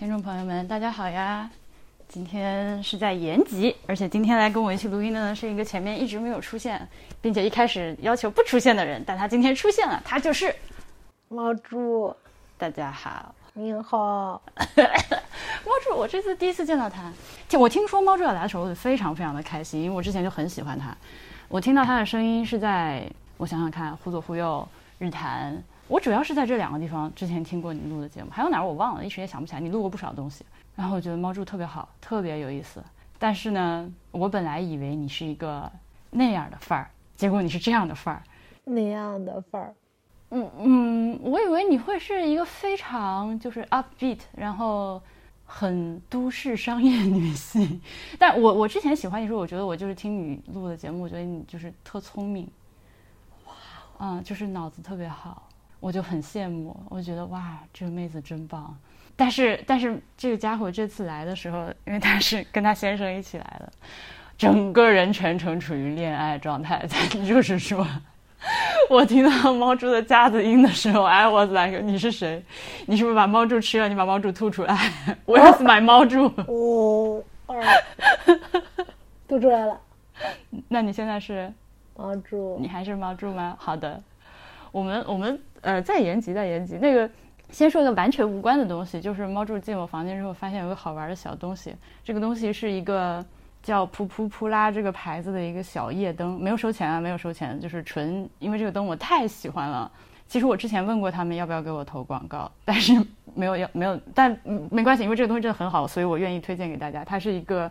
听众朋友们，大家好呀！今天是在延吉，而且今天来跟我一起录音的呢是一个前面一直没有出现，并且一开始要求不出现的人，但他今天出现了，他就是猫猪。大家好，你好，猫猪，我这次第一次见到他，我听说猫猪要来的时候，我就非常非常的开心，因为我之前就很喜欢他。我听到他的声音是在，我想想看，忽左忽右、日坛，我主要是在这两个地方之前听过你录的节目，还有哪儿我忘了，一时也想不起来。你录过不少东西。然后我觉得猫柱特别好，特别有意思。但是呢，我本来以为你是一个那样的范儿，结果你是这样的范儿。那样的范儿。嗯嗯，我以为你会是一个非常就是 upbeat，然后很都市商业女性。但我我之前喜欢你说，我觉得我就是听你录的节目，我觉得你就是特聪明。哇，嗯，就是脑子特别好，我就很羡慕。我觉得哇，这个妹子真棒。但是，但是这个家伙这次来的时候，因为他是跟他先生一起来的，整个人全程处于恋爱状态。就是说，我听到猫猪的夹子音的时候，I was like，你是谁？你是不是把猫猪吃了？你把猫猪吐出来？Where's my 猫猪？哦，吐出来了。那你现在是猫猪？你还是猫猪吗？好的，我们我们呃在延吉，在延吉那个。先说一个完全无关的东西，就是猫柱进我房间之后，发现有个好玩的小东西。这个东西是一个叫“噗噗噗啦”这个牌子的一个小夜灯，没有收钱啊，没有收钱，就是纯因为这个灯我太喜欢了。其实我之前问过他们要不要给我投广告，但是没有要没有，但没关系，因为这个东西真的很好，所以我愿意推荐给大家。它是一个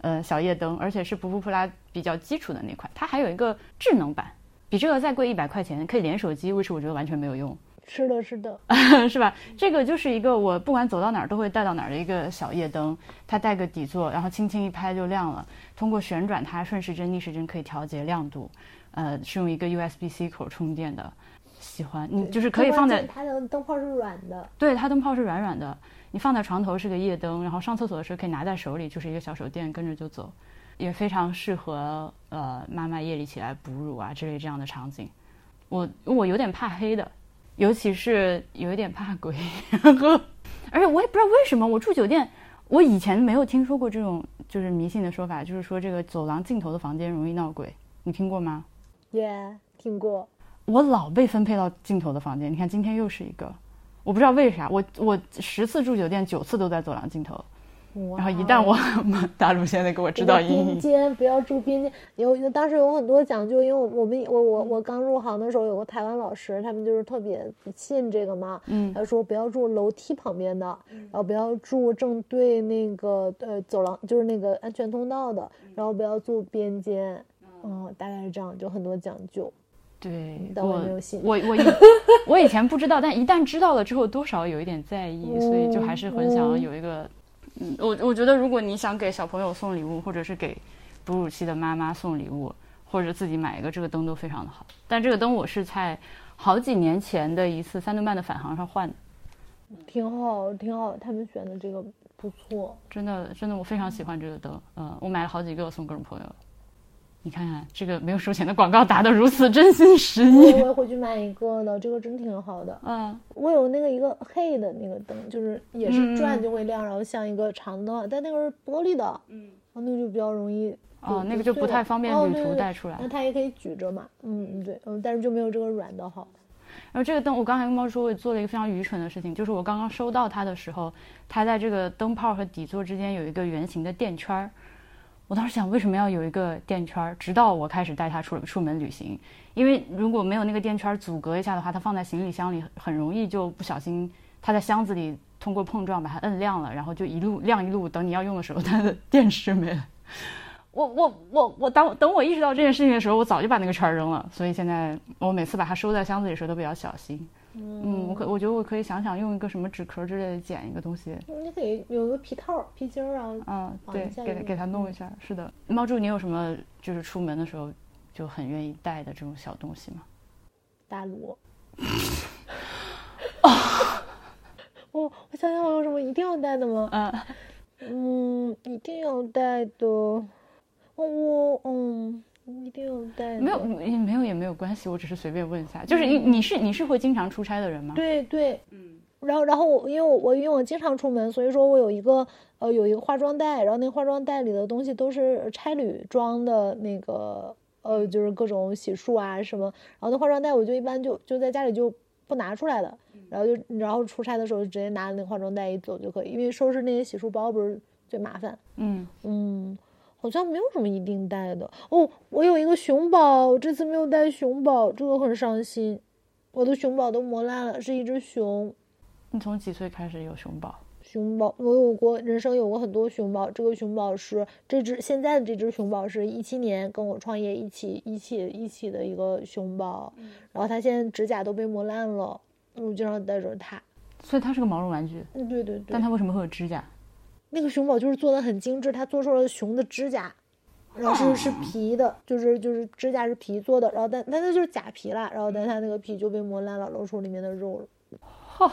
呃小夜灯，而且是噗噗噗啦比较基础的那款，它还有一个智能版，比这个再贵一百块钱，可以连手机，为什么我觉得完全没有用？是的，是的，是吧？这个就是一个我不管走到哪儿都会带到哪儿的一个小夜灯，它带个底座，然后轻轻一拍就亮了。通过旋转它，顺时针、逆时针可以调节亮度。呃，是用一个 USB-C 口充电的。喜欢你就是可以放在它的灯泡是软的，对，它灯泡是软软的。你放在床头是个夜灯，然后上厕所的时候可以拿在手里，就是一个小手电，跟着就走，也非常适合呃妈妈夜里起来哺乳啊之类这样的场景。我我有点怕黑的。尤其是有一点怕鬼，而且我也不知道为什么我住酒店，我以前没有听说过这种就是迷信的说法，就是说这个走廊尽头的房间容易闹鬼，你听过吗？耶，听过。我老被分配到尽头的房间，你看今天又是一个，我不知道为啥，我我十次住酒店九次都在走廊尽头。然后一旦我 大陆现在给我知道阴影，间不要住边间。有当时有很多讲究，因为我我们我我我刚入行的时候，有个台湾老师，他们就是特别信这个嘛。嗯，他说不要住楼梯旁边的，然后不要住正对那个呃走廊，就是那个安全通道的，然后不要住边间。嗯，大概是这样，就很多讲究。对，但我没有信。我我以 我以前不知道，但一旦知道了之后，多少有一点在意，所以就还是很想有一个。嗯，我我觉得如果你想给小朋友送礼物，或者是给哺乳期的妈妈送礼物，或者自己买一个这个灯都非常的好。但这个灯我是在好几年前的一次三顿半的返航上换的，挺好，挺好，他们选的这个不错，真的真的我非常喜欢这个灯，嗯，我买了好几个送各种朋友。你看看这个没有收钱的广告打得如此真心实意，我也会去买一个的，这个真挺好的。嗯，我有那个一个黑的那个灯，就是也是转就会亮，然后像一个长灯，但那个是玻璃的，嗯，然后那个就比较容易，哦，那个就不太方便旅途带出来。那它也可以举着嘛，嗯，对，嗯，但是就没有这个软的好。然后这个灯，我刚才跟猫说，我也做了一个非常愚蠢的事情，就是我刚刚收到它的时候，它在这个灯泡和底座之间有一个圆形的垫圈儿。我当时想，为什么要有一个垫圈儿？直到我开始带它出出门旅行，因为如果没有那个垫圈儿阻隔一下的话，它放在行李箱里很容易就不小心，它在箱子里通过碰撞把它摁亮了，然后就一路亮一路，等你要用的时候，它的 电池没了。我我我我当等我意识到这件事情的时候，我早就把那个圈儿扔了。所以现在我每次把它收在箱子里的时候都比较小心。嗯，我可我觉得我可以想想用一个什么纸壳之类的剪一个东西。你可以有个皮套、皮筋儿啊。嗯，对，给给它弄一下。是的，猫柱，你有什么就是出门的时候就很愿意带的这种小东西吗？大锣。啊！我我想想，我有什么一定要带的吗？嗯嗯，一定要带的。我嗯。一定要带？没有，没有也没有关系，我只是随便问一下。就是你，你是你是会经常出差的人吗？对对，嗯然后然后我因为我我因为我经常出门，所以说我有一个呃有一个化妆袋，然后那化妆袋里的东西都是差旅装的那个呃就是各种洗漱啊什么，然后那化妆袋我就一般就就在家里就不拿出来的，然后就然后出差的时候就直接拿那个化妆袋一走就可以，因为收拾那些洗漱包不是最麻烦。嗯嗯，好像没有什么一定带的哦。我有一个熊宝，这次没有带熊宝，这个很伤心。我的熊宝都磨烂了，是一只熊。你从几岁开始有熊宝？熊宝，我有过，人生有过很多熊宝。这个熊宝是这只现在的这只熊宝，是一七年跟我创业一起一起一起的一个熊宝。然后它现在指甲都被磨烂了，我经常带着它。所以它是个毛绒玩具。嗯，对对对。但它为什么会有指甲？那个熊宝就是做的很精致，它做出了熊的指甲。然后是是皮的，就是就是指甲是皮做的，然后但但那就是假皮啦，然后但它那个皮就被磨烂了，露出里面的肉了。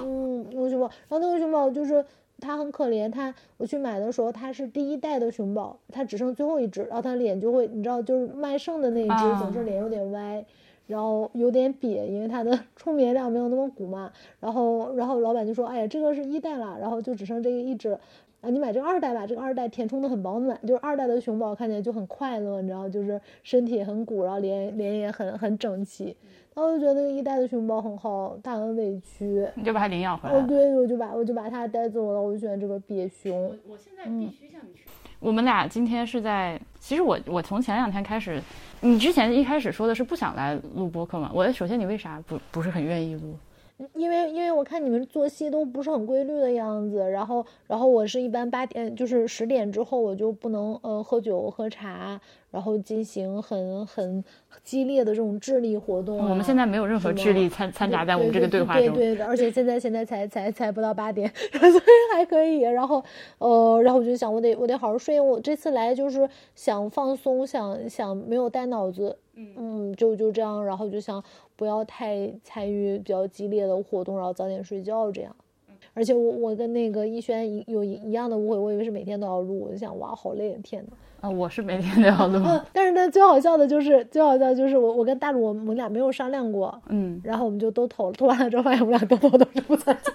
嗯，那个熊宝，然后那个熊宝就是它很可怜，它我去买的时候它是第一代的熊宝，它只剩最后一只，然后它脸就会，你知道就是卖剩的那一只总是脸有点歪，然后有点瘪，因为它的 充棉量没有那么鼓嘛，然后然后老板就说，哎呀这个是一代了，然后就只剩这个一只。啊，你买这个二代吧，这个二代填充的很饱满，就是二代的熊宝看起来就很快乐，你知道，就是身体很鼓，然后脸脸也很很整齐。然后我就觉得那个一代的熊宝很好，它很委屈，你就把它领养回来。哦，对，我就把我就把它带走了，我就喜欢这个瘪熊。我现在必须向你学。我们俩今天是在，其实我我从前两天开始，你之前一开始说的是不想来录播客嘛？我首先你为啥不不是很愿意录？因为因为我看你们作息都不是很规律的样子，然后然后我是一般八点就是十点之后我就不能呃喝酒喝茶，然后进行很很激烈的这种智力活动。我们现在没有任何智力参掺杂在我们这个对话中。对对，而且现在现在才才才不到八点，所以还可以。然后呃，然后我就想我得我得好好睡。我这次来就是想放松，想想没有带脑子。嗯，就就这样，然后就想不要太参与比较激烈的活动，然后早点睡觉这样。而且我我跟那个逸轩一有一样的误会，我以为是每天都要录，我就想哇好累，天呐。啊，我是每天都要录。但是呢，最好笑的就是最好笑就是我我跟大鲁我们俩没有商量过，嗯，然后我们就都投了，投完了之后发现我们俩都投都是不参加。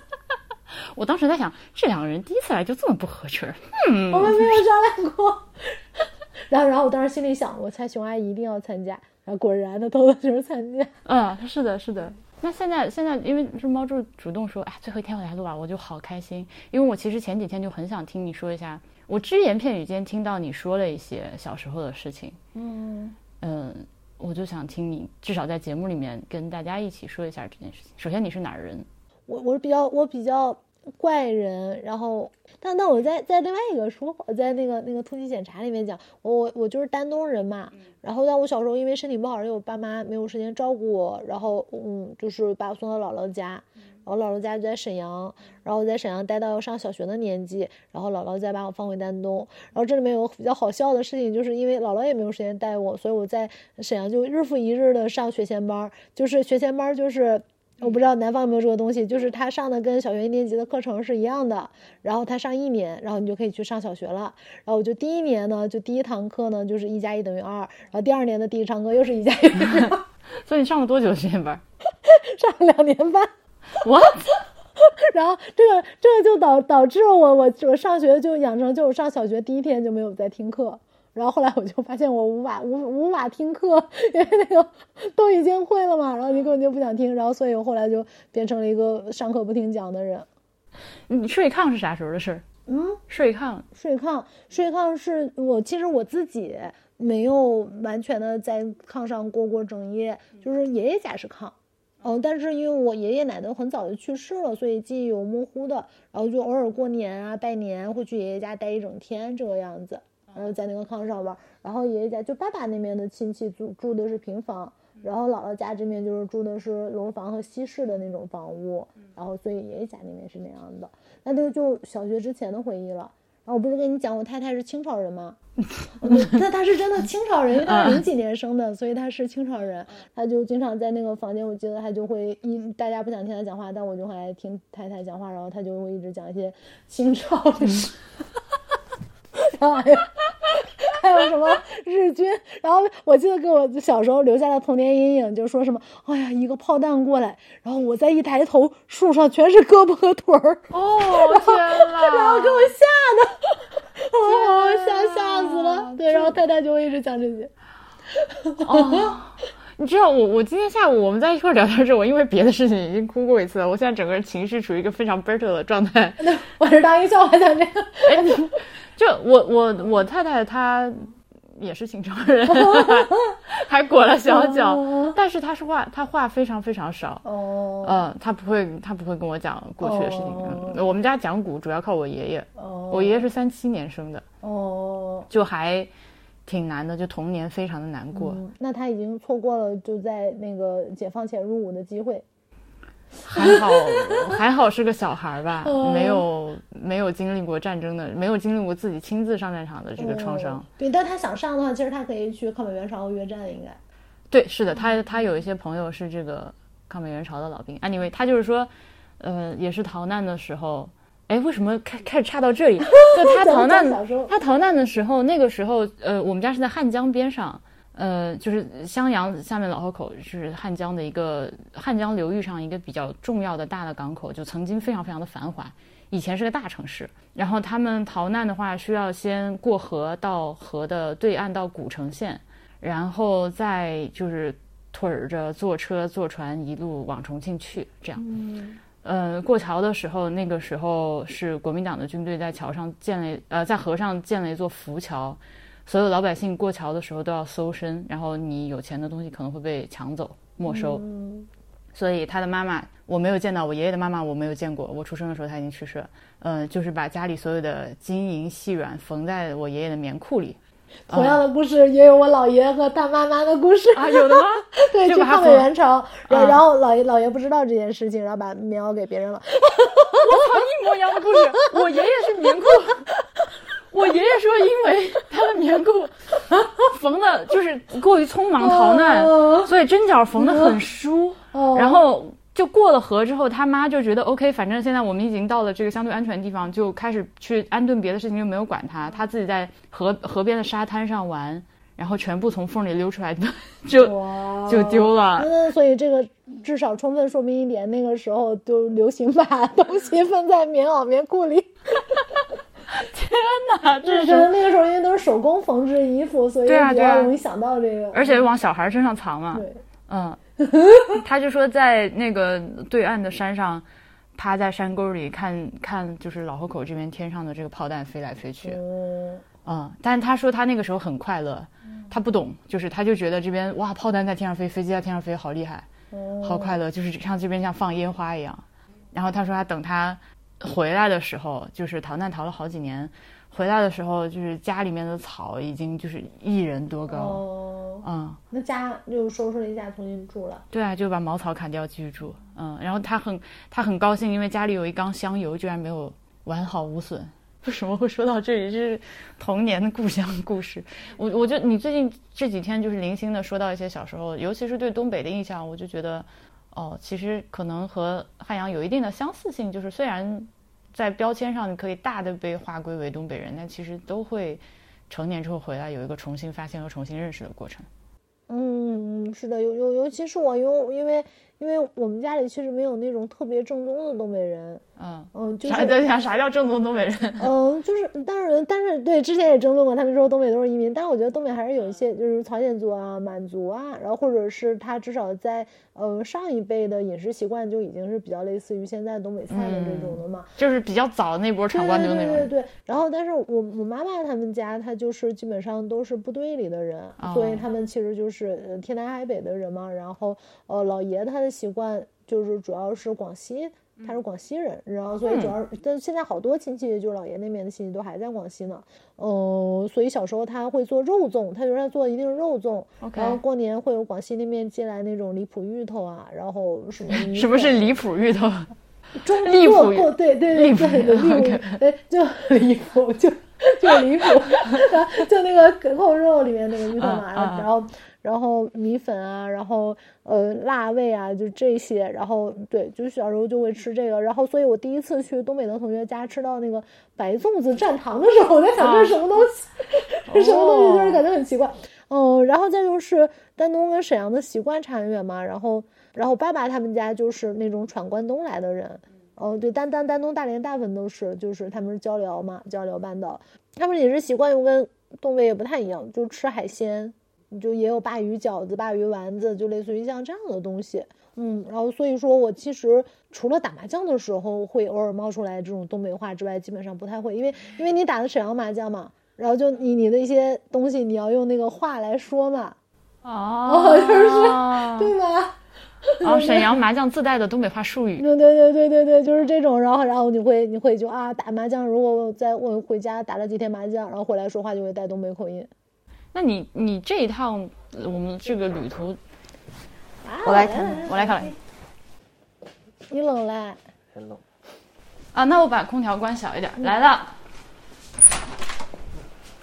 我当时在想，这两个人第一次来就这么不合群儿，嗯，我们没有商量过。然后然后我当时心里想，我猜熊阿姨一定要参加。然后果然的，偷偷就是参加。嗯，是的，是的。那现在现在，因为是猫柱主动说，哎，最后一天我来录吧，我就好开心。因为我其实前几天就很想听你说一下，我只言片语间听到你说了一些小时候的事情。嗯嗯，我就想听你至少在节目里面跟大家一起说一下这件事情。首先你是哪儿人？我我是比较我比较。怪人，然后，但但我在在另外一个说，在那个那个突击检查里面讲，我我我就是丹东人嘛，然后但我小时候因为身体不好，因为我爸妈没有时间照顾我，然后嗯，就是把我送到姥姥家，然后姥姥家就在沈阳，然后我在沈阳待到要上小学的年纪，然后姥姥再把我放回丹东，然后这里面有比较好笑的事情，就是因为姥姥也没有时间带我，所以我在沈阳就日复一日的上学前班，就是学前班就是。我不知道南方有没有这个东西，就是他上的跟小学一年级的课程是一样的，然后他上一年，然后你就可以去上小学了。然后我就第一年呢，就第一堂课呢就是一加一等于二，然后第二年的第一堂课又是一加一等于二。所以你上了多久时间班？上了两年半。What？然后这个这个就导导致我我我上学就养成就我上小学第一天就没有在听课。然后后来我就发现我无法无无法听课，因为那个都已经会了嘛，然后你根本就不想听，然后所以我后来就变成了一个上课不听讲的人。你睡炕是啥时候的事儿？嗯，睡炕，睡炕，睡炕是我其实我自己没有完全的在炕上过过整夜，就是爷爷家是炕，嗯，但是因为我爷爷奶奶很早就去世了，所以记忆有模糊的，然后就偶尔过年啊拜年会去爷爷家待一整天这个样子。然后在那个炕上玩，然后爷爷家就爸爸那边的亲戚住住的是平房，然后姥姥家这边就是住的是楼房和西式的那种房屋，然后所以爷爷家那边是那样的，那都就小学之前的回忆了。然后我不是跟你讲我太太是清朝人吗？那他是真的清朝人，因为他是零几年生的，所以他是清朝人。他就经常在那个房间，我记得他就会一大家不想听他讲话，但我就会听太太讲话，然后他就会一直讲一些清朝的事。哎呀，还有什么日军。然后我记得给我小时候留下的童年阴影，就说什么，哎呀，一个炮弹过来，然后我再一抬头，树上全是胳膊和腿儿。哦天呐，然后给我吓的，哦，吓吓死了。对，然后太太就会一直讲这些。哦，你知道我我今天下午我们在一块儿聊天时，我因为别的事情已经哭过一次了，我现在整个人情绪处于一个非常 bitter 的状态。那我是当一个笑话讲这个。哎，就我我我太太她也是秦城人，还裹了小脚，但是她说话她话非常非常少。哦，嗯，她不会她不会跟我讲过去的事情。嗯，我们家讲古主要靠我爷爷。哦，我爷爷是三七年生的。哦，就还。挺难的，就童年非常的难过。那他已经错过了就在那个解放前入伍的机会。还好，还好是个小孩吧，没有没有经历过战争的，没有经历过自己亲自上战场的这个创伤。对，但他想上的话，其实他可以去抗美援朝和越战，应该。对，是的，他他有一些朋友是这个抗美援朝的老兵。Anyway，他就是说，呃，也是逃难的时候。哎，为什么开开始差到这里？就他逃难，他逃难的时候，那个时候，呃，我们家是在汉江边上，呃，就是襄阳下面老河口，就是汉江的一个汉江流域上一个比较重要的大的港口，就曾经非常非常的繁华，以前是个大城市。然后他们逃难的话，需要先过河到河的对岸到古城县，然后再就是腿着坐车坐船一路往重庆去，这样。呃，过桥的时候，那个时候是国民党的军队在桥上建了，呃，在河上建了一座浮桥，所有老百姓过桥的时候都要搜身，然后你有钱的东西可能会被抢走没收。所以他的妈妈我没有见到，我爷爷的妈妈我没有见过，我出生的时候他已经去世了。嗯，就是把家里所有的金银细软缝在我爷爷的棉裤里。同样的故事也有我姥爷和他妈妈的故事啊，有的吗？对，去抗美援朝，然然后姥爷姥爷不知道这件事情，然后把棉袄给别人了。我操，一模一样的故事。我爷爷是棉裤，我爷爷说因为他的棉裤 缝的就是过于匆忙逃难，所以针脚缝的很疏，然后。就过了河之后，他妈就觉得 OK，反正现在我们已经到了这个相对安全的地方，就开始去安顿别的事情，就没有管他。他自己在河河边的沙滩上玩，然后全部从缝里溜出来的 就就丢了。嗯，所以这个至少充分说明一点，那个时候就流行把东西放在棉袄棉裤里。天哪，这是那个时候因为都是手工缝制衣服，所以比较容易想到这个，而且往小孩身上藏嘛。对，嗯。他就说，在那个对岸的山上，趴在山沟里看看，就是老河口这边天上的这个炮弹飞来飞去。嗯，但是他说他那个时候很快乐，他不懂，就是他就觉得这边哇，炮弹在天上飞，飞机在天上飞，好厉害，好快乐，就是像这边像放烟花一样。然后他说他等他回来的时候，就是逃难逃了好几年。回来的时候，就是家里面的草已经就是一人多高，哦，嗯，那家又收拾了一下，重新住了。对啊，就把茅草砍掉继续住，嗯，然后他很他很高兴，因为家里有一缸香油，居然没有完好无损。为什么会说到这里？这是童年的故乡故事。我我就你最近这几天就是零星的说到一些小时候，尤其是对东北的印象，我就觉得，哦，其实可能和汉阳有一定的相似性，就是虽然。在标签上，你可以大的被划归为东北人，但其实都会成年之后回来有一个重新发现和重新认识的过程。嗯，是的，尤尤尤其是我，因为因为。因为我们家里确实没有那种特别正宗的东北人，嗯。嗯，就是啥？啥叫正宗东北人？嗯，就是，但是但是对，之前也争论过，他们说东北都是移民，但是我觉得东北还是有一些，就是朝鲜族啊、满族啊，然后或者是他至少在呃上一辈的饮食习惯就已经是比较类似于现在东北菜的这种的嘛，就是比较早那波闯关东那种。对对对，然后但是我我妈妈他们家他就是基本上都是部队里的人，所以他们其实就是天南海北的人嘛，然后呃老爷他的习惯。就是主要是广西，他是广西人，然后所以主要，但现在好多亲戚，就是姥爷那边的亲戚都还在广西呢。嗯，所以小时候他会做肉粽，他就是他做一定是肉粽。然后过年会有广西那边寄来那种离谱芋头啊，然后什么 什么是离谱芋头？中过过对对对对对离谱，哎就离谱就就离谱，就那个扣肉里面那个芋头嘛，然后。然后米粉啊，然后呃辣味啊，就这些。然后对，就是小时候就会吃这个。然后，所以我第一次去东北的同学家吃到那个白粽子蘸糖的时候，我在想这是什么东西？这什么东西？就是感觉很奇怪。嗯，然后再就是丹东跟沈阳的习惯差很远嘛。然后，然后爸爸他们家就是那种闯关东来的人。哦，对，丹丹丹东大连大部分都是，就是他们是交流嘛，交流半岛，他们饮食习惯又跟东北也不太一样，就吃海鲜，就也有鲅鱼饺子、鲅鱼丸子，就类似于像这样的东西。嗯，然后所以说我其实除了打麻将的时候会偶尔冒出来这种东北话之外，基本上不太会，因为因为你打的沈阳麻将嘛，然后就你你的一些东西你要用那个话来说嘛，哦，就是对吧？哦，沈阳麻将自带的东北话术语。对对对对对对，就是这种。然后然后你会你会就啊打麻将，如果在我回家打了几天麻将，然后回来说话就会带东北口音。那你你这一趟我们这个旅途，我来看，我来看。你冷了？很冷。啊，那我把空调关小一点。来了，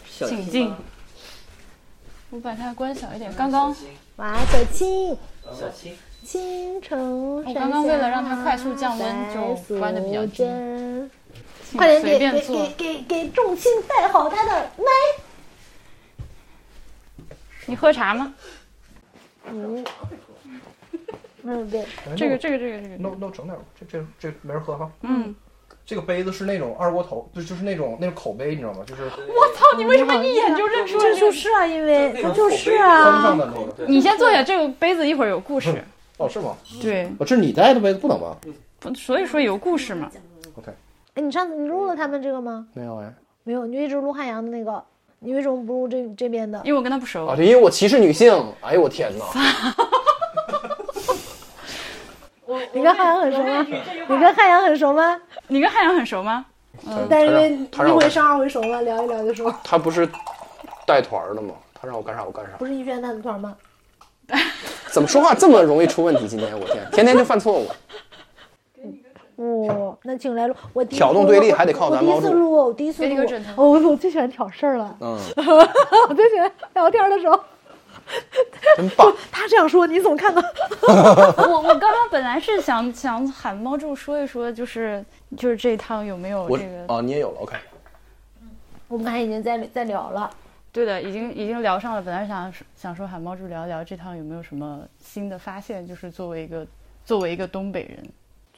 请进。我把它关小一点。刚刚。哇，小青。小青。青城我刚刚为了让它快速降温，就关的比较低。快点给给给给给仲青带好他的麦。你喝茶吗？嗯。嗯，对。这个这个这个这个。弄弄整点吧，这这这没人喝哈。嗯。这个杯子是那种二锅头，就就是那种那种口杯，你知道吗？就是。我操！你为什么一眼就认出来？这就是啊，因为它就是啊。你先坐下，这个杯子一会儿有故事。哦，是吗？对，哦，这是你带的杯子，不能吧？不，所以说有故事嘛。OK。哎，你上次你录了他们这个吗？没有哎。没有，你就一直录汉阳的那个，你为什么不入这这边的？因为我跟他不熟。啊，对，因为我歧视女性。哎呦，我天哪！你跟汉阳很熟吗？你跟汉阳很熟吗？你跟汉阳很熟吗？嗯。但是因为一回生二回熟嘛，聊一聊就熟。他不是带团的吗？他让我干啥我干啥。不是一轩带的团吗？怎么说话这么容易出问题？今天我天，天天就犯错误。哦，那请来录。我挑动对立还得靠咱猫主。第一次录，我第一次录。我我最喜欢挑事儿了。嗯。我最喜欢聊天的时候。真棒。他这样说，你怎么看呢？我我刚刚本来是想想喊猫柱说一说，就是就是这一趟有没有这个？哦，你也有了，OK。我们刚才已经在在聊了。对的，已经已经聊上了。本来想想说喊猫柱聊一聊这趟有没有什么新的发现，就是作为一个作为一个东北人，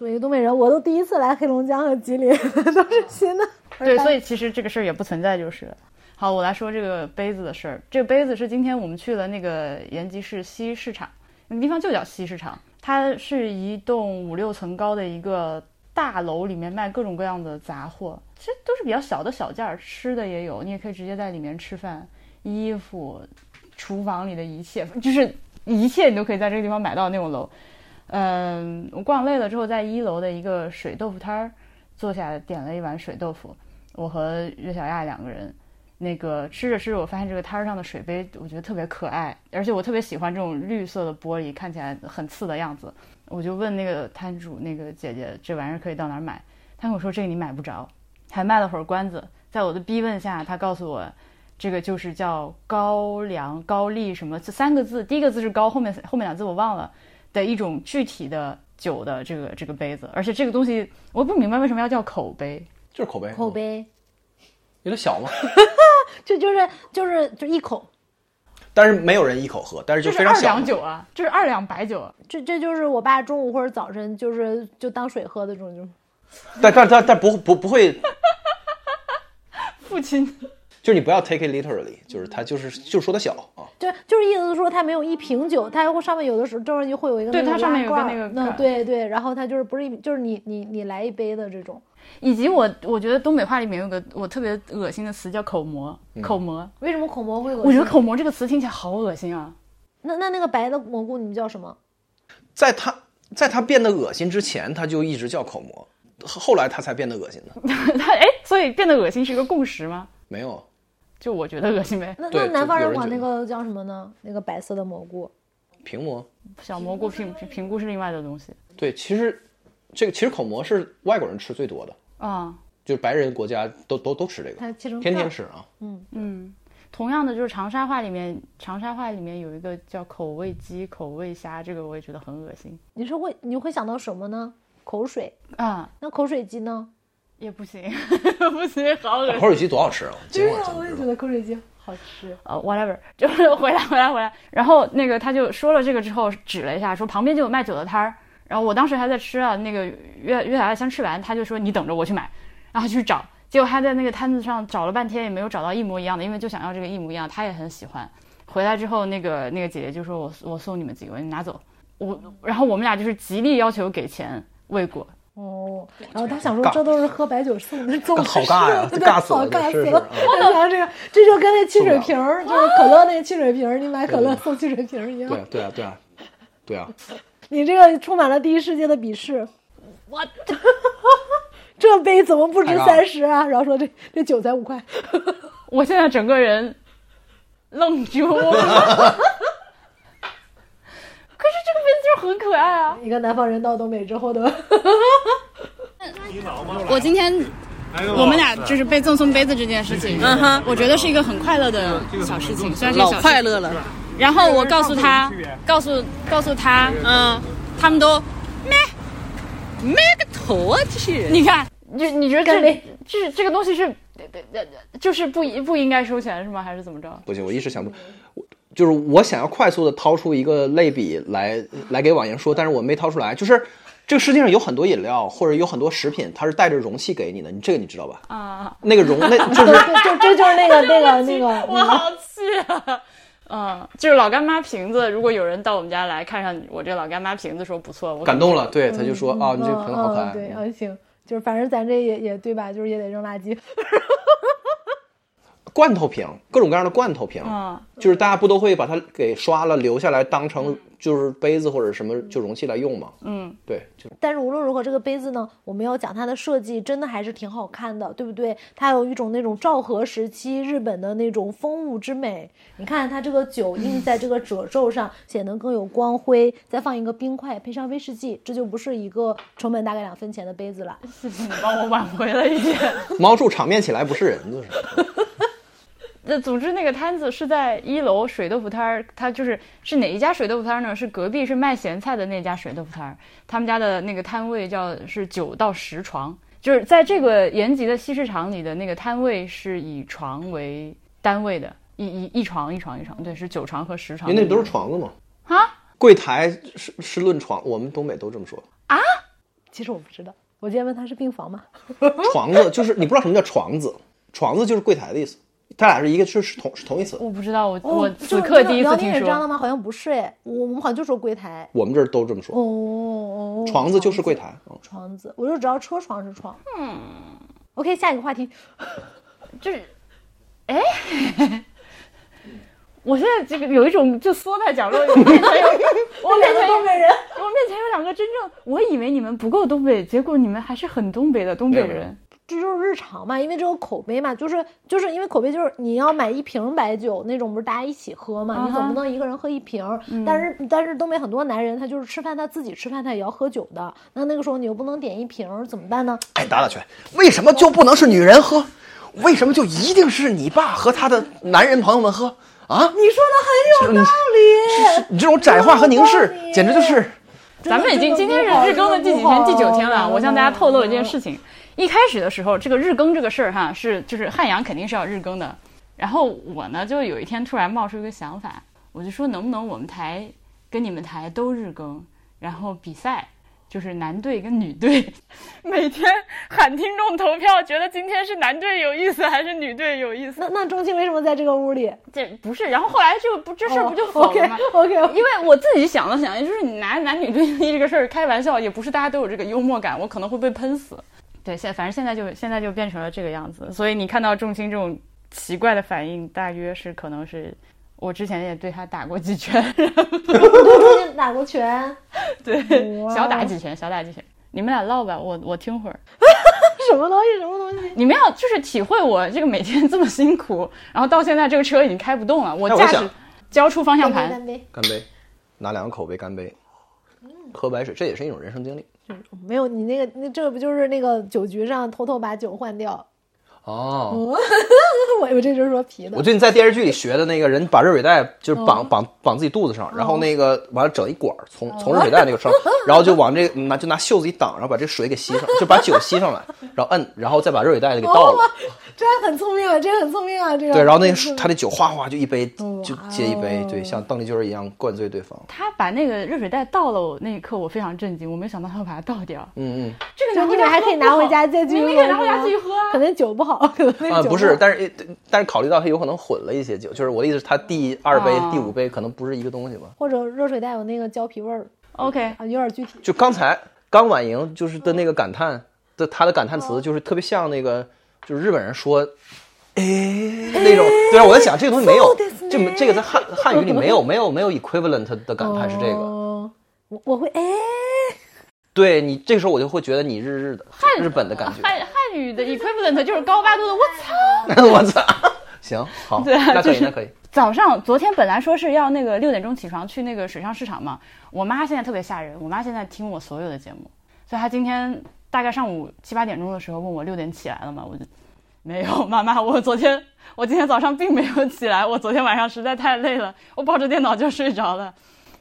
作为一个东北人，我都第一次来黑龙江和吉林，都是新的。对，所以其实这个事儿也不存在，就是。好，我来说这个杯子的事儿。这个杯子是今天我们去了那个延吉市西市场，那个地方就叫西市场，它是一栋五六层高的一个大楼，里面卖各种各样的杂货。其实都是比较小的小件儿，吃的也有，你也可以直接在里面吃饭。衣服、厨房里的一切，就是一切你都可以在这个地方买到那种楼。嗯，我逛累了之后，在一楼的一个水豆腐摊儿坐下，点了一碗水豆腐。我和岳小亚两个人，那个吃着吃着，我发现这个摊儿上的水杯，我觉得特别可爱，而且我特别喜欢这种绿色的玻璃，看起来很次的样子。我就问那个摊主那个姐姐，这玩意儿可以到哪儿买？她跟我说这个你买不着。还卖了会儿关子，在我的逼问下，他告诉我，这个就是叫高粱高丽什么这三个字，第一个字是高，后面后面两字我忘了的一种具体的酒的这个这个杯子，而且这个东西我不明白为什么要叫口杯，就是口杯，口杯有点小吗？这就是就是就一口，但是没有人一口喝，但是就非常小。二两酒啊，这是二两白酒，这这就是我爸中午或者早晨就是就当水喝的这种 就。但但但但不不不会，父亲，就是你不要 take it literally，就是他就是就是说它小啊，对，就是意思是说它没有一瓶酒，它上面有的时候中间会有一个对，它上面有个那个，嗯，对对，然后它就是不是一就是你你你来一杯的这种，以及我我觉得东北话里面有个我特别恶心的词叫口蘑，口蘑，为什么口蘑会恶心？我觉得口蘑这个词听起来好恶心啊。那那那个白的蘑菇你们叫什么？在它在它变得恶心之前，它就一直叫口蘑。后来它才变得恶心的。它哎，所以变得恶心是一个共识吗？没有，就我觉得恶心呗。那那南方人管那个叫什么呢？那个白色的蘑菇，平蘑。小蘑菇平平平菇是另外的东西。对，其实这个其实口蘑是外国人吃最多的啊，就是白人国家都都都吃这个，天天吃啊。嗯嗯，同样的，就是长沙话里面，长沙话里面有一个叫口味鸡、口味虾，这个我也觉得很恶心你是会你会想到什么呢？口水。啊，那口水鸡呢？也不行，不行，好恶心。口水鸡多好吃啊！今晚啊我也觉得口水鸡好吃。呃，whatever，就是回来回来回来。然后那个他就说了这个之后，指了一下，说旁边就有卖酒的摊儿。然后我当时还在吃啊，那个约约小爱先吃完，他就说你等着我去买，然后去找。结果他在那个摊子上找了半天，也没有找到一模一样的，因为就想要这个一模一样，他也很喜欢。回来之后，那个那个姐姐就说我我送你们几个，你拿走。我然后我们俩就是极力要求给钱未果，哦，然后他想说这都是喝白酒送的，送好尬呀尬死了好尬死了。我想到这个，这就跟那汽水瓶儿，就是可乐那个汽水瓶儿，你买可乐送汽水瓶儿一样。对啊对啊对 啊对啊！你这个充满了第一世界的鄙视。我这杯怎么不值三十啊？然后说这这酒才五块。我现在整个人愣住了。很可爱啊！一个南方人到东北之后的，我今天我们俩就是被赠送杯子这件事情，嗯哼，我觉得是一个很快乐的小事情，虽然是小快乐了。然后我告诉他，告诉告诉他，嗯，他们都，没个头啊，这些人。你看，你你觉得这干杯这这个东西是，就是不不应该收钱是吗？还是怎么着？不行，我一时想不，我就是我想要快速的掏出一个类比来来给婉莹说，但是我没掏出来。就是这个世界上有很多饮料或者有很多食品，它是带着容器给你的，你这个你知道吧？啊，那个容那 就是就就这就是那个那个 那个我好气啊！嗯，就是老干妈瓶子，如果有人到我们家来看上我这老干妈瓶子说不错，我感动了，对，他就说啊，你这个瓶子好可爱。嗯嗯对，啊行，就是反正咱这也也对吧？就是也得扔垃圾。罐头瓶，各种各样的罐头瓶，嗯就是大家不都会把它给刷了留下来，当成就是杯子或者什么就容器来用吗？嗯，对，就但是无论如何，这个杯子呢，我们要讲它的设计，真的还是挺好看的，对不对？它有一种那种昭和时期日本的那种风物之美。你看它这个酒印在这个褶皱上，显得更有光辉。再放一个冰块，配上威士忌，这就不是一个成本大概两分钱的杯子了。你帮我挽回了一点。猫住场面起来不是人，就是。那总之那个摊子是在一楼水豆腐摊儿，它就是是哪一家水豆腐摊儿呢？是隔壁是卖咸菜的那家水豆腐摊儿，他们家的那个摊位叫是九到十床，就是在这个延吉的西市场里的那个摊位是以床为单位的，一一一床一床一床，对，是九床和十床。因为那都是床子嘛。啊，柜台是是论床，我们东北都这么说啊。其实我不知道，我今天问他是病房吗？床子就是你不知道什么叫床子，床子就是柜台的意思。它俩是一个是是同是同义词，我不知道，我、哦我这此刻第一次辽听说。宁也这样的吗？好像不是哎，我们好像就说柜台。我们这儿都这么说。哦哦，哦床子就是柜台。嗯床子，我就知道车床是床。嗯，OK，下一个话题。就是，哎，我现在这个有一种就缩在角落，里面前有我面前有东北人，我面前有两个真正，我以为你们不够东北，结果你们还是很东北的东北人。这就是日常嘛，因为这个口碑嘛，就是就是因为口碑就是你要买一瓶白酒那种，不是大家一起喝嘛，你总不能一个人喝一瓶儿。但是但是东北很多男人他就是吃饭他自己吃饭他也要喝酒的，那那个时候你又不能点一瓶，怎么办呢？哎，打打拳，为什么就不能是女人喝？为什么就一定是你爸和他的男人朋友们喝啊？你说的很有道理，你这种窄化和凝视简直就是咱们已经今天是日更的第几天？第九天了。我向大家透露一件事情：一开始的时候，这个日更这个事儿哈，是就是汉阳肯定是要日更的。然后我呢，就有一天突然冒出一个想法，我就说能不能我们台跟你们台都日更，然后比赛。就是男队跟女队，每天喊听众投票，觉得今天是男队有意思还是女队有意思？那那钟青为什么在这个屋里？这不是，然后后来就不这事儿不就否了吗？OK OK，因为我自己想了想，也就是你拿男女对立这个事儿开玩笑，也不是大家都有这个幽默感，我可能会被喷死。对，现反正现在就现在就变成了这个样子，所以你看到重青这种奇怪的反应，大约是可能是我之前也对他打过几拳，打过拳，对，小打几拳，小打几拳。你们俩唠吧，我我听会儿。什么东西什么东西？你们要就是体会我这个每天这么辛苦，然后到现在这个车已经开不动了，我驾驶交出方向盘，干杯！干杯，拿两个口杯干杯，喝白水，这也是一种人生经历。没有你那个，那这个不就是那个酒局上偷偷把酒换掉？哦，我以为这就是说皮的。我。最近在电视剧里学的那个人把热水袋就是绑绑绑自己肚子上，然后那个完了整一管儿从从热水袋那个上，然后就往这个拿就拿袖子一挡，然后把这水给吸上，就把酒吸上来，然后摁，然后再把热水袋给倒了。这样很聪明啊，这个很聪明啊，这个。对，然后那他的酒哗哗就一杯就接一杯，对，哦像邓丽君儿一样灌醉对方。他把那个热水袋倒了，我那一刻我非常震惊，我没想到他会把它倒掉。嗯嗯。这个就你们还可以拿回家再继续喝，你们可以拿回家继续喝啊可能酒不好，可能那啊，酒不是，但是但是考虑到他有可能混了一些酒，就是我的意思是，他第二杯、啊第五杯可能不是一个东西吧。或者热水袋有那个胶皮味儿 OK，啊，有点具体。就刚才刚婉莹就是的那个感叹的，他的感叹哦词就是特别像那个，就是日本人说，哎那种。对啊，我在想这个东西没有そうです，ね这没这个在汉汉语里没有没有没有 equivalent 的感叹是这个。哦我我会哎，对你这个时候我就会觉得你日日的日本的感觉。汉汉语的 equivalent 就是高八度的我操。我操！行好，对那可以就是那可以。早上昨天本来说是要那个六点钟起床去那个水上市场嘛，我妈现在特别吓人，我妈现在听我所有的节目，所以她今天 大概上午七八点钟的时候问我六点起来了吗？我就没有，妈妈，我昨天我今天早上并没有起来，我昨天晚上实在太累了，我抱着电脑就睡着了。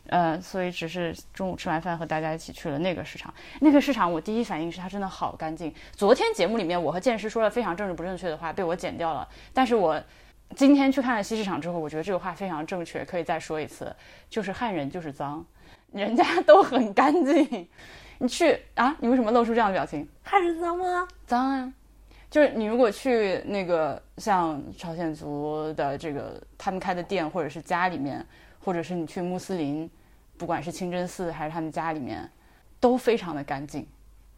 呃，所以只是中午吃完饭和大家一起去了那个市场。那个市场，我第一反应是它真的好干净。昨天节目里面我和剑师说了非常政治不正确的话，被我剪掉了。但是我今天去看了西市场之后，我觉得这个话非常正确，可以再说一次，就是汉人就是脏，人家都很干净。你去啊？你为什么露出这样的表情？汉人脏吗？脏啊！就是你如果去那个像朝鲜族的这个他们开的店，或者是家里面，或者是你去穆斯林，不管是清真寺还是他们家里面，都非常的干净，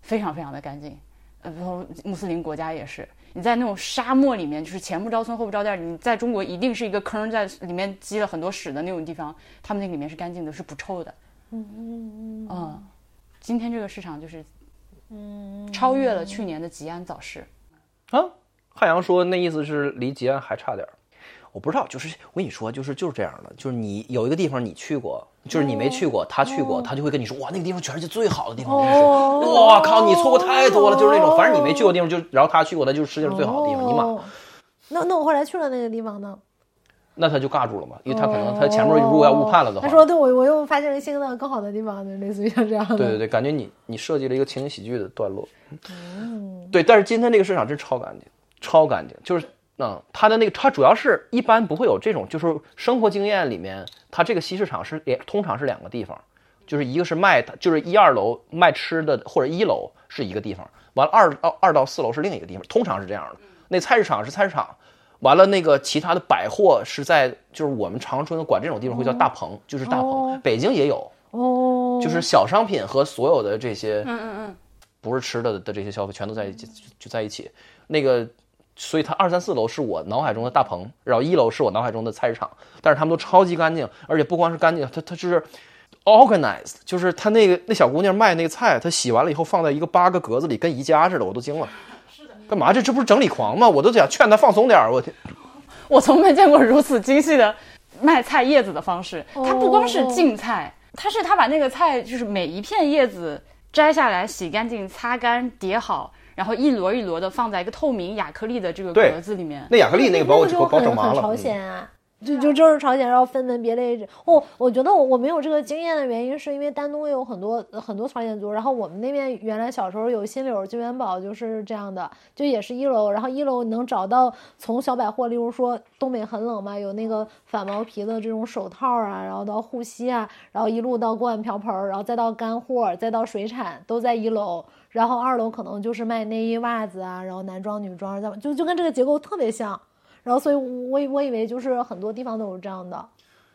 非常非常的干净。呃，然后穆斯林国家也是，你在那种沙漠里面，就是前不着村后不着店，你在中国一定是一个坑，在里面积了很多屎的那种地方，他们那里面是干净的，是不臭的。嗯嗯嗯，今天这个市场就是，嗯，超越了去年的吉安早市。啊，汉阳说那意思是离吉安还差点儿。我不知道，就是我跟你说，就是就是这样的，就是你有一个地方你去过，就是你没去过，他去过，他就会跟你说，哇，那个地方全世界最好的地方，真是，哦哇靠，你错过太多了，就是那种，反正你没去过的地方，就然后他去过，那就是世界上最好的地方，你妈，哦那那我后来去了那个地方呢？那他就尬住了嘛，因为他可能他前面如果要误判了的话，他说：“对我我又发现了新的更好的地方，就类似于像这样的。”对对对，感觉你你设计了一个情景喜剧的段落。对，但是今天这个市场真超干净，超干净，就是嗯，它的那个它主要是一般不会有这种，就是生活经验里面，它这个西市场是也通常是两个地方，就是一个是卖就是一二楼卖吃的，或者一楼是一个地方，完了二到二到四楼是另一个地方，通常是这样的。那菜市场是菜市场。完了，那个其他的百货是在，就是我们长春管这种地方会叫大棚，就是大棚。哦北京也有，哦，就是小商品和所有的这些，嗯嗯嗯，不是吃的的这些消费全都在一起，就在一起。那个，所以它二三四楼是我脑海中的大棚，然后一楼是我脑海中的菜市场，但是他们都超级干净，而且不光是干净，它它就是 organized，就是他那个那小姑娘卖那个菜，她洗完了以后放在一个八个格子里，跟宜家似的，我都惊了。干嘛这这不是整理狂吗？我都想劝他放松点儿。我天，我从没见过如此精细的卖菜叶子的方式。它不光是净菜，它是他把那个菜就是每一片叶子摘下来、洗干净、擦干、叠好，然后一摞一摞的放在一个透明亚克力的这个对格子里面。那亚克力那个把我就给我很很朝整麻了。朝鲜啊。就就就是朝鲜，然后分门别类。哦，我觉得我我没有这个经验的原因，是因为丹东有很多很多朝鲜族，然后我们那边原来小时候有新柳金元宝就是这样的，就也是一楼，然后一楼能找到从小百货，例如说东北很冷嘛，有那个反毛皮的这种手套啊，然后到护膝啊，然后一路到锅碗瓢盆，然后再到干货，再到水产，都在一楼。然后二楼可能就是卖内衣、袜子啊，然后男装、女装，就就跟这个结构特别像。然后，所以我以我以为就是很多地方都是这样的，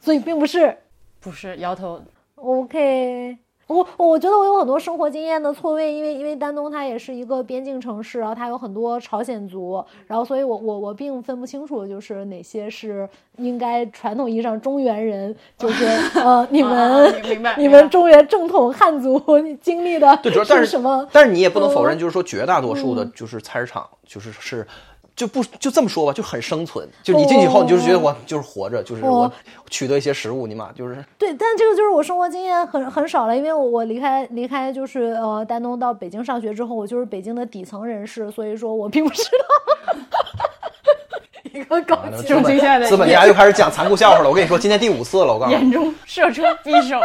所以并不是。不是摇头，OK，我我觉得我有很多生活经验的错位，因为因为丹东它也是一个边境城市，然后它有很多朝鲜族，然后所以我我我并分不清楚就是哪些是应该传统意义上中原人，就是 呃你们、你们中原正统汉族 经历的对，主要但是什么？但是你也不能否认，嗯就是说绝大多数的，就是菜市场，就是是。就不就这么说吧，就很生存。就你进去以后，你就是觉得我就是活着，就是我哦取得一些食物，你妈就是对，但这个就是我生活经验很很少了，因为我我离开离开就是呃丹东到北京上学之后，我就是北京的底层人士，所以说我并不知道 一个高完了级重庆现在的资本家又开始讲残酷笑话了。我跟你说，今天第五次了，我告诉你。眼中射出匕首。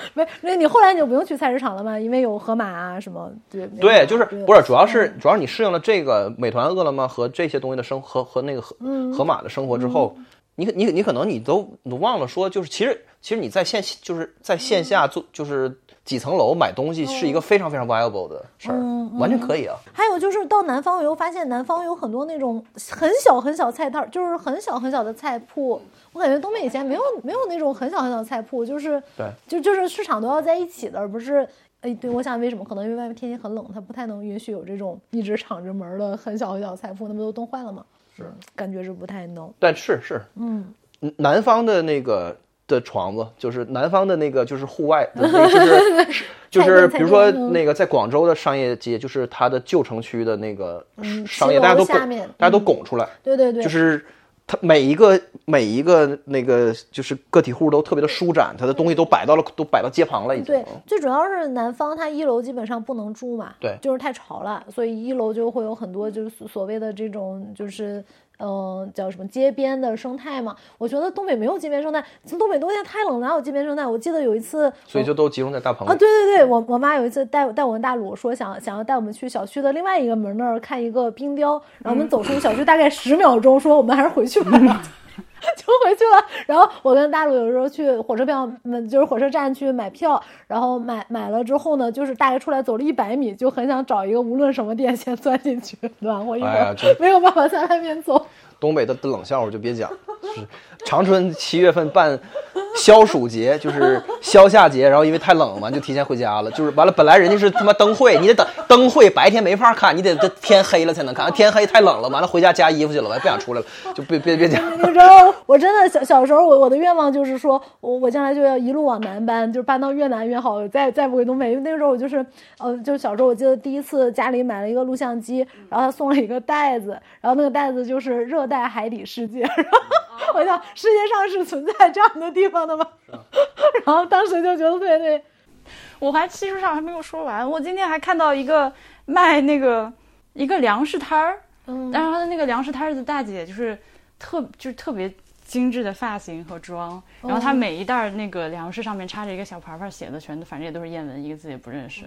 没，那你后来你就不用去菜市场了吗？因为有盒马啊什么，对对，就是不是，主要是嗯主要是你适应了这个美团、饿了么和这些东西的生和和那个盒嗯盒马的生活之后，你可你你可能你都你都忘了说，就是其实其实你在线就是在线下做就是几层楼买东西是一个非常非常 viable 的事儿，完全可以啊。还有就是到南方，我又发现南方有很多那种很小很小菜摊儿，就是很小很小的菜铺。我感觉东北以前没有没有那种很小很小的菜铺，就是对，就就是市场都要在一起的，而不是。哎，对，我想为什么？可能因为外面天气很冷，它不太能允许有这种一直敞着门的很小很小的菜铺，那不都冻坏了吗？是，感觉是不太能。但是是嗯，南方的那个的床子，就是南方的那个就是户外 就是 就是比如说那个在广州的商业街，就是它的旧城区的那个嗯商业，大家都拱大家都嗯拱出来，对对对，就是它每一个每一个那个就是个体户都特别的舒展，它的东西都摆到了都摆到街旁了，已经。对，最主要是南方，它一楼基本上不能住嘛，对就是太潮了，所以一楼就会有很多就是所所谓的这种就是。嗯，叫什么街边的生态嘛？我觉得东北没有街边生态，东北冬天太冷，哪有街边生态？我记得有一次，所以就都集中在大棚啊，对对对，我我妈有一次带带我跟大鲁说想想要带我们去小区的另外一个门那儿看一个冰雕，然后我们走出小区大概十秒钟，说我们还是回去吧。就回去了，然后我跟大陆有时候去火车票，嗯，就是火车站去买票，然后买买了之后呢，就是大概出来走了一百米，就很想找一个无论什么店先钻进去暖和一会儿，哎没有办法在外面走。东北的冷笑话就别讲，就是长春七月份办消暑节，就是消夏节，然后因为太冷嘛，就提前回家了。就是完了，本来人家是他妈灯会，你得等灯会，白天没法看，你得这天黑了才能看，天黑太冷了，完了回家加衣服去了，完了不想出来了，就别别别讲。你知道，我真的小小时候，我我的愿望就是说，我我将来就要一路往南搬，就是搬到越南越好，再再不回东北。因为那个时候我就是，呃，就是小时候我记得第一次家里买了一个录像机，然后他送了一个袋子，然后那个袋子就是热带海底世界，然后我想世界上是存在这样的地方的吗？然后当时就觉得特别特别，我还技术上还没有说完，我今天还看到一个卖那个一个粮食摊儿，嗯但是他的那个粮食摊儿的大姐就是特就是特别精致的发型和妆，然后她每一袋儿那个粮食上面插着一个小牌牌，写的全都反正也都是谚文，一个字也不认识。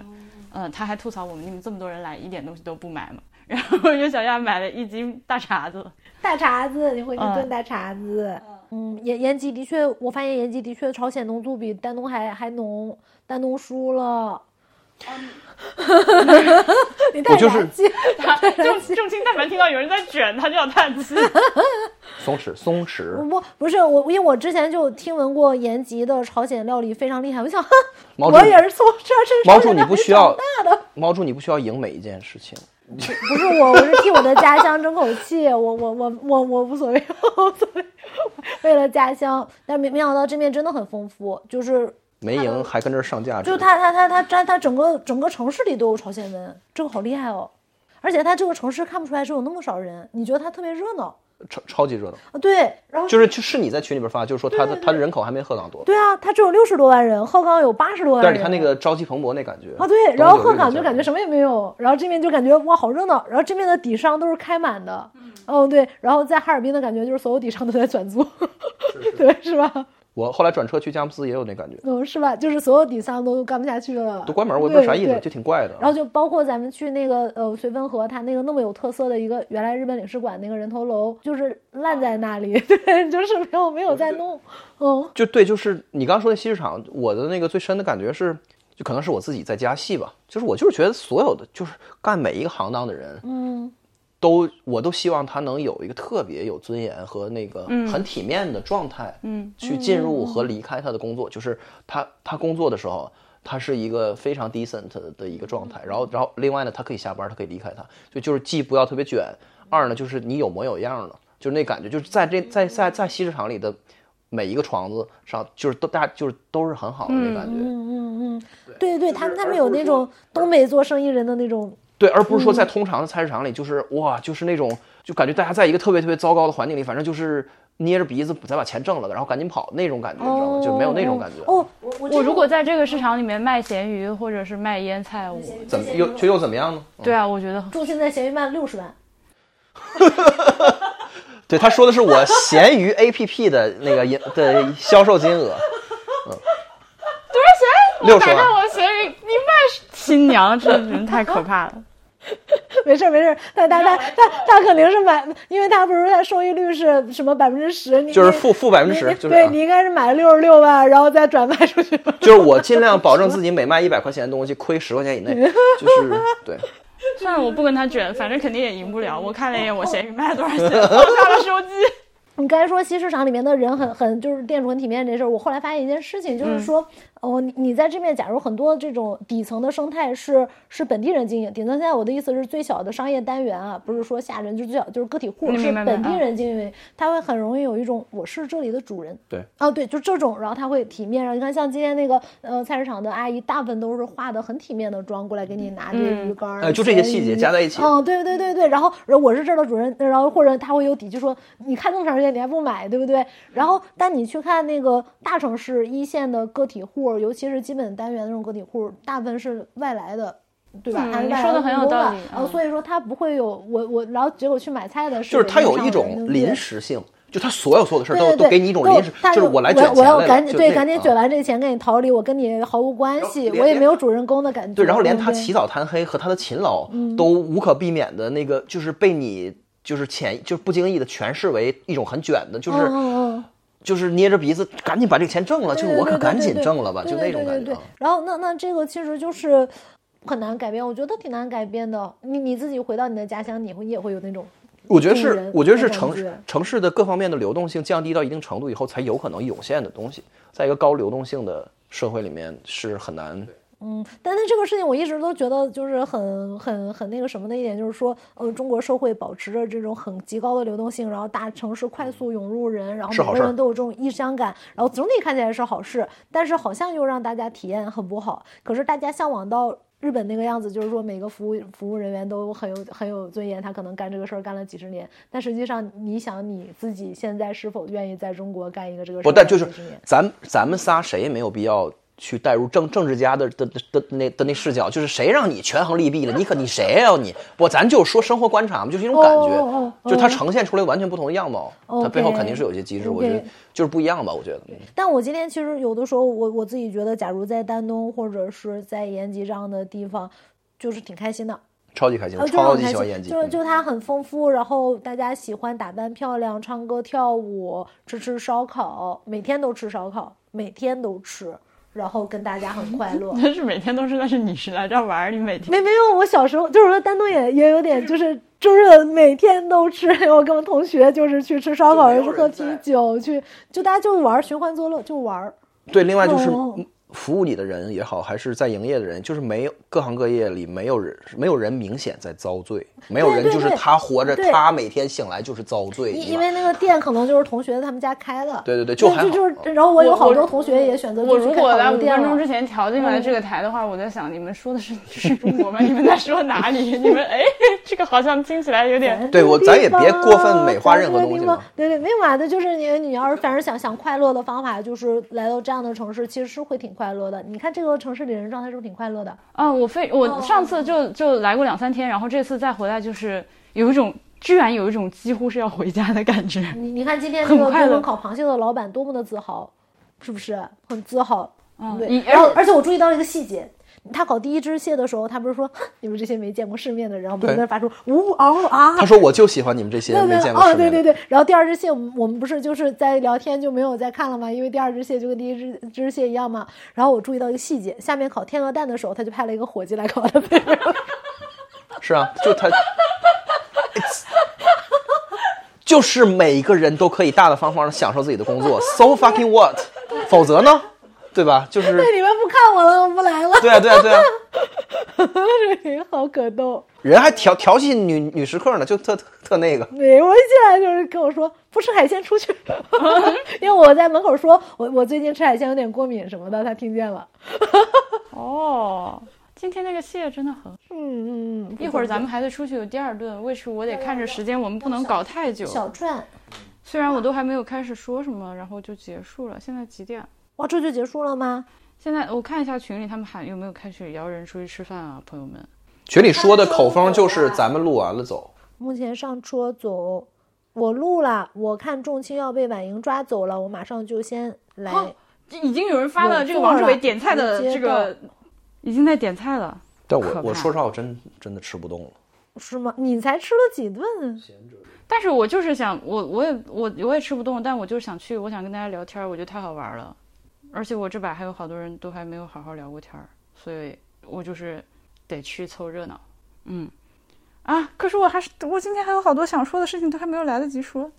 嗯，她还吐槽我们你们这么多人来，一点东西都不买嘛。然后岳小亚买了一斤大碴子，大碴子，你回去嗯炖大碴子。嗯，延延吉的确，我发现延吉的确朝鲜浓度比丹东还还浓，丹东输了。你 太我就是燃气重重庆但凡听到有人在卷，他就要叹气。松 弛松弛，不不是我，因为我之前就听闻过延吉的朝鲜料理非常厉害，我想，我也是从这儿吃毛主朝鲜料理你不需要长大的。猫主你不需要赢每一件事情。不是我，我是替我的家乡争口气，我我我我我无所谓，我无所谓，为了家乡。但没没想到这面真的很丰富，就是没赢还跟这儿上价值，就它它它它它它整个整个城市里都有朝鲜文，这个好厉害哦！而且它这个城市看不出来是有那么少人，你觉得它特别热闹超超级热闹。啊？对，然后就是就是你在群里边发，就是说他的他的人口还没鹤岗多。对啊，他只有六十多万人，鹤岗有八十多万人。但是你看那个朝气蓬勃那感觉啊，对，然后鹤岗就感觉什么也没有，然后这边就感觉哇好热闹，然后这边的底商都是开满的，哦对，然后在哈尔滨的感觉就是所有底商都在转租，对，是吧？我后来转车去佳木斯也有那感觉，嗯，是吧？就是所有底商都干不下去了，都关门，我也不知道啥意思，就挺怪的。然后就包括咱们去那个呃绥芬河，它那个那么有特色的一个原来日本领事馆那个人头楼，就是烂在那里，对，就是没有没有在弄，嗯。就对，就是你刚刚说的西市场，我的那个最深的感觉是，就可能是我自己在加戏吧，就是我就是觉得所有的就是干每一个行当的人，嗯都我都希望他能有一个特别有尊严和那个很体面的状态，嗯，去进入和离开他的工作，就是他他工作的时候，他是一个非常 decent 的一个状态，然后然后另外呢，他可以下班，他可以离开他，就就是既不要特别卷，二呢就是你有模有样的，就是那感觉，就是在这在在在西市场里的每一个床子上，就是都大家就是都是很好的那感觉，嗯嗯嗯，对对，他们他们有那种东北做生意人的那种。对，而不是说在通常的菜市场里，就是哇，就是那种就感觉大家在一个特别特别糟糕的环境里，反正就是捏着鼻子再把钱挣了，然后赶紧跑那种感觉，你知道吗？就没有那种感觉。哦，我我我如果在这个市场里面卖咸鱼或者是卖腌菜，我怎么又就又怎么样呢？对啊，我觉得重现在咸鱼卖六十万，对，他说的是我咸鱼 APP 的那个营的销售金额，多少钱？六十万我闲鱼，你卖新娘，这人太可怕了。没事儿没事儿，他他他他他肯定是买，因为他不是他收益率是什么百分之十，你就是负负百分之十，对你应该是买了六十六万，然后再转卖出去。就是我尽量保证 自己每卖一百块钱的东西亏十块钱以内，就是对。算了，我不跟他卷，反正肯定也赢不了。我看了一眼我闲鱼卖了多少钱，放下了手机。你刚才说西市场里面的人很很就是店主很体面这事儿，我后来发现一件事情，就是说，哦，你你在这面，假如很多这种底层的生态是是本地人经营，底层现在我的意思是最小的商业单元啊，不是说下人，就是最小就是个体户，是本地人经营，他会很容易有一种我是这里的主人，对，哦对，就这种，然后他会体面，然后你看像今天那个呃菜市场的阿姨，大部分都是化的很体面的妆过来给你拿这个鱼竿儿，哎就这些细节加在一起。嗯，对对对对，然后然后我是这儿的主人，然后或者他会有底气说，你看这么长时间你还不买，对不对？然后但你去看那个大城市一线的个体户，尤其是基本单元的那种个体户，大部分是外来的。对吧？说的很有道理然后嗯所以说他不会有我我，然后结果去买菜的就是他有一种临时性，就他所有所有的事儿都对对对，都给你一种临时，就是我来卷我要钱了赶紧对，赶紧啊卷完这个钱给你逃离，我跟你毫无关系，我也没有主人公的感觉。对，然后连他起早贪黑和他的勤劳嗯都无可避免的那个，就是被你就是潜就是不经意的诠释为一种很卷的，就是就是捏着鼻子赶紧把这个钱挣了，就是我可赶紧挣了吧，就那种感觉啊。然后那那这个其实就是很难改变，我觉得挺难改变的。你你自己回到你的家乡，你会你也会有那种我觉得是，我觉得是城市城市的各方面的流动性降低到一定程度以后，才有可能涌现的东西。在一个高流动性的社会里面是很难。嗯，但是这个事情我一直都觉得就是很很很那个什么的一点，就是说，呃，中国社会保持着这种很极高的流动性，然后大城市快速涌入人，然后每个人都有这种异乡感，然后总体看起来是好事，但是好像又让大家体验很不好。可是大家向往到日本那个样子，就是说每个服务服务人员都很有很有尊严，他可能干这个事儿干了几十年，但实际上你想你自己现在是否愿意在中国干一个这个事儿不，但就是？咱咱们仨谁也没有必要去带入政政治家的的的的那的那视角，就是谁让你权衡利弊了？你可你谁呀、你不，咱就说生活观察嘛，就是一种感觉，就它呈现出来完全不同的样貌，它背后肯定是有些机制，我觉得就是不一样吧，我觉得。嗯但我今天其实有的时候，我我自己觉得，假如在丹东或者是在延吉这样的地方，就是挺开心的，超级开心超级喜欢演技。就就它很丰富，然后大家喜欢打扮漂亮、唱歌跳舞、吃吃烧烤，每天都吃烧烤，每天都吃，然后跟大家很快乐。但是每天都是，但是你是来这儿玩儿，你每天没没有，我小时候就是说丹东也也有点就是就是每天都吃，我跟我同学就是去吃烧烤，去喝啤酒，去就大家就玩儿寻欢作乐，就玩儿。对，另外就是服务你的人也好，还是在营业的人，就是没有各行各业里没有人没有人明显在遭罪，没有人就是他活着，对。他每天醒来就是遭罪，因为那个店可能就是同学他们家开的，对对对就就是，然后我有好多同学也选择我如果在五分钟之前调进来这个台的话，我在想你们说的是是中国吗？你们在说哪里？你们哎，这个好像听起来有点对我咱也别过分美化任何东西。对对，没有嘛的，就是你你要是反正想想快乐的方法，就是来到这样的城市，其实是会挺快乐的。你看这个城市里人状态是不是挺快乐的？啊，我非我上次就就来过两三天，然后这次再回来就是有一种居然有一种几乎是要回家的感觉。你你看今天这个很快乐给我们烤螃蟹的老板多么的自豪，是不是很自豪？对嗯对，然后而且而且我注意到了一个细节。他烤第一只蟹的时候，他不是说 你们这些没见过世面的人，我们在那发出呜嗷啊，他说我就喜欢你们这些没见过哦，世面的。对对对。然后第二只蟹，我们我们不是就是在聊天就没有再看了吗？因为第二只蟹就跟第一只只蟹一样嘛。然后我注意到一个细节，下面烤天鹅蛋的时候，他就派了一个伙计来烤他。是啊，就他，就是每一个人都可以大大方方的享受自己的工作，so fucking what？否则呢，对吧？就是对，你们不看我了，我不来了。对啊，对啊，对啊，这个好可逗。人还调调戏女女食客呢，就特特那个。对，我一进来就是跟我说不吃海鲜出去，因为我在门口说我我最近吃海鲜有点过敏什么的，他听见了。哦，今天那个蟹真的很。嗯嗯嗯，一会儿咱们还得出去有第二顿，为此我得看着时间，我们不能搞太久。小串，虽然我都还没有开始说什么，然后就结束了。现在几点？哇，这就结束了吗？现在我看一下群里他们喊有没有开始摇人出去吃饭啊，朋友们。群里说的口风就是咱们录完了走，目前上车走，我录了。我看仲青要被婉莹抓走了，我马上就先来。好已经有人发了这个王志伟点菜的这个，已经在点菜了。但我我说实话，我真真的吃不动了。是吗？你才吃了几顿？但是我就是想，我我也我我也吃不动，但我就是想去，我想跟大家聊天儿，我觉得太好玩了。而且我这把还有好多人都还没有好好聊过天儿，所以我就是得去凑热闹。嗯，啊，可是我还是我今天还有好多想说的事情都还没有来得及说。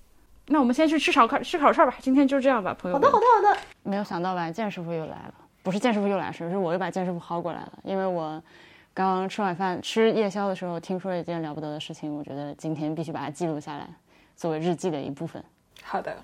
那我们先去吃烧烤吃烤串吧，今天就这样吧，朋友们。好的，好的，好的。没有想到吧，剑师傅又来了，不是剑师傅又来，是是我又把剑师傅薅过来了，因为我刚刚吃晚饭吃夜宵的时候听说了一件了不得的事情，我觉得今天必须把它记录下来，作为日记的一部分。好的，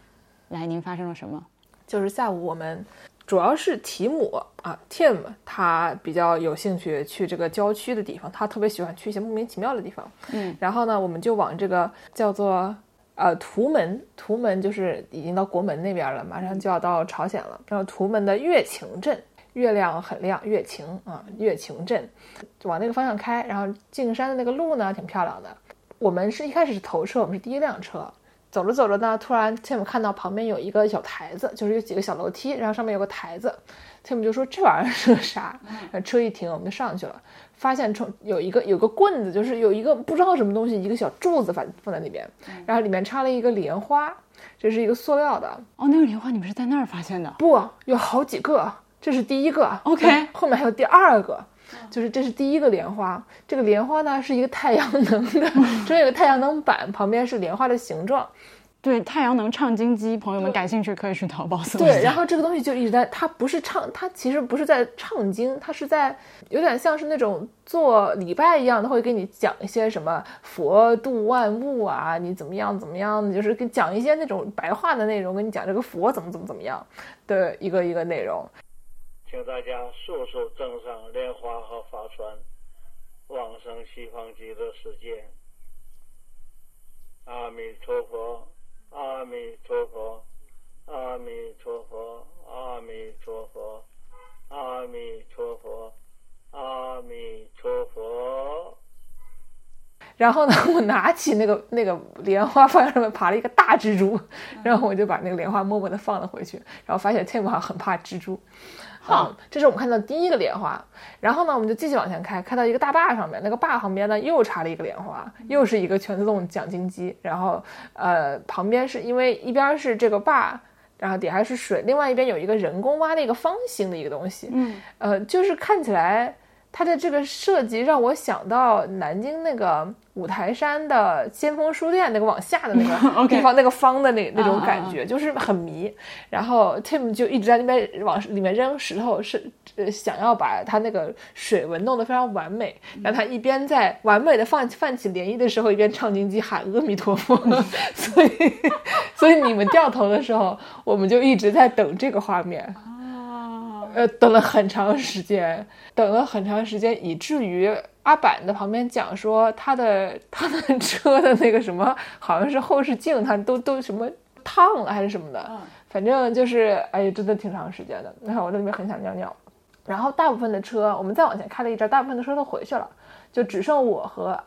来，您发生了什么？就是下午我们主要是提姆啊，Tim 他比较有兴趣去这个郊区的地方，他特别喜欢去一些莫名其妙的地方。嗯，然后呢，我们就往这个叫做呃图门，图门就是已经到国门那边了，马上就要到朝鲜了。然后图门的月晴镇，月亮很亮，月晴啊，月晴镇，就往那个方向开。然后进山的那个路呢，挺漂亮的。我们是一开始是头车，我们是第一辆车。走着走着呢，突然 Tim 看到旁边有一个小台子，就是有几个小楼梯，然后上面有个台子。Tim 就说这玩意儿是个啥？然后车一停，我们就上去了，发现从有一个有个棍子，就是有一个不知道什么东西，一个小柱子放放在那边，然后里面插了一个莲花，这是一个塑料的，哦，那个莲花你们是在那儿发现的？不，有好几个，这是第一个 OK 后面还有第二个。就是这是第一个莲花，这个莲花呢是一个太阳能的，中间有个太阳能板，旁边是莲花的形状。对，太阳能唱经机，朋友们感兴趣可以去淘宝搜对，然后这个东西就一直在，它不是唱，它其实不是在唱经，它是在有点像是那种做礼拜一样，它会给你讲一些什么佛度万物啊，你怎么样怎么样，就是跟讲一些那种白话的内容，跟你讲这个佛怎么怎么怎么样的一个一个内容。请大家速速登上莲花和法船，往生西方极乐世界。阿弥陀佛，阿弥陀佛，阿弥陀佛，阿弥陀佛，阿弥陀佛，阿弥陀佛。然后呢，我拿起那个那个莲花，发现上面爬了一个大蜘蛛，然后我就把那个莲花默默地放了回去，然后发现 Tim 好像很怕蜘蛛。啊，这是我们看到第一个莲花，然后呢，我们就继续往前开，开到一个大坝上面，那个坝旁边呢又插了一个莲花，又是一个全自动奖金机，然后呃旁边是因为一边是这个坝，然后底下是水，另外一边有一个人工挖的一个方形的一个东西，嗯，呃，就是看起来它的这个设计让我想到南京那个五台山的先锋书店那个往下的那个 地方，那个方的那那种感觉，就是很迷。然后 Tim 就一直在那边往里面扔石头，是呃想要把它那个水纹弄得非常完美。让他一边在完美的泛泛起涟漪的时候，一边唱经机喊阿弥陀佛。所以，所以你们掉头的时候，我们就一直在等这个画面。啊，呃，等了很长时间，等了很长时间，以至于阿板在旁边讲说他的他的车的那个什么，好像是后视镜，他都都什么烫了还是什么的，嗯反正就是哎呀，真的挺长时间的。然后我在那边很想尿尿，然后大部分的车，我们再往前开了一阵，大部分的车都回去了，就只剩我和。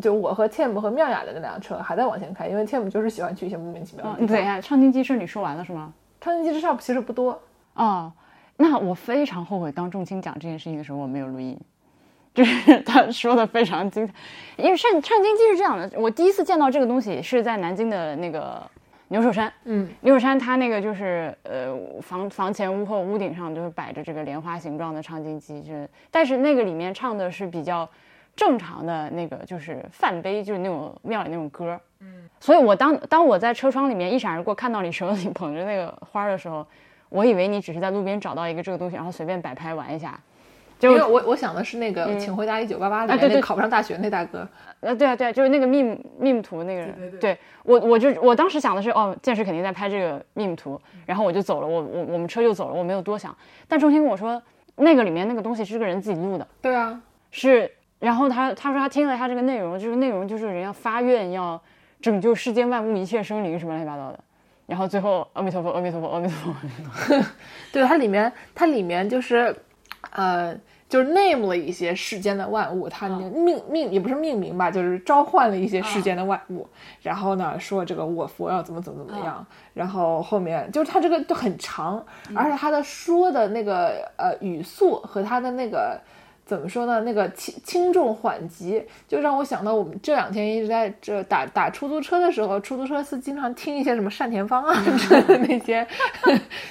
就我和 Tim 和妙雅的那辆车还在往前开，因为 Tim 就是喜欢去一些莫名其妙的嗯，地方。你等一下，唱经机是你说完了是吗？唱经机之上其实不多，哦，那我非常后悔当仲青讲这件事情的时候我没有录音，就是 他说的非常精彩，因为唱唱经机是这样的，我第一次见到这个东西是在南京的那个牛首山，嗯，牛首山它那个就是呃房房前屋后屋顶上就是摆着这个莲花形状的唱经机，就是但是那个里面唱的是比较正常的那个就是梵呗，就是那种庙里那种歌，嗯，所以我当当我在车窗里面一闪而过看到你手里捧着那个花儿的时候，我以为你只是在路边找到一个这个东西，然后随便摆拍玩一下，结果因为我我想的是那个《请回答一九八八》里面啊对对。那个考不上大学那大哥，呃，对啊，对啊，就是那个 meme meme 图那个人，对我我就我当时想的是，哦，剑师肯定在拍这个 meme 图，然后我就走了，我我我们车就走了，我没有多想。但钟青跟我说，那个里面那个东西是个人自己录的，对啊，是，然后他他说他听了他这个内容，就是内容就是人要发愿要拯救世间万物一切生灵什么乱七八糟的，然后最后阿弥陀佛阿弥陀佛阿弥陀佛，对它里面它里面就是，呃，就是 name 了一些世间的万物，它命命也不是命名吧，就是召唤了一些世间的万物。然后呢，说这个我佛要怎么怎么怎么样。然后后面就是它这个就很长，而且它的说的那个呃语速和它的那个。怎么说呢？那个轻轻重缓急，就让我想到我们这两天一直在这打打出租车的时候，出租车司经常听一些什么单田芳啊 之类的那些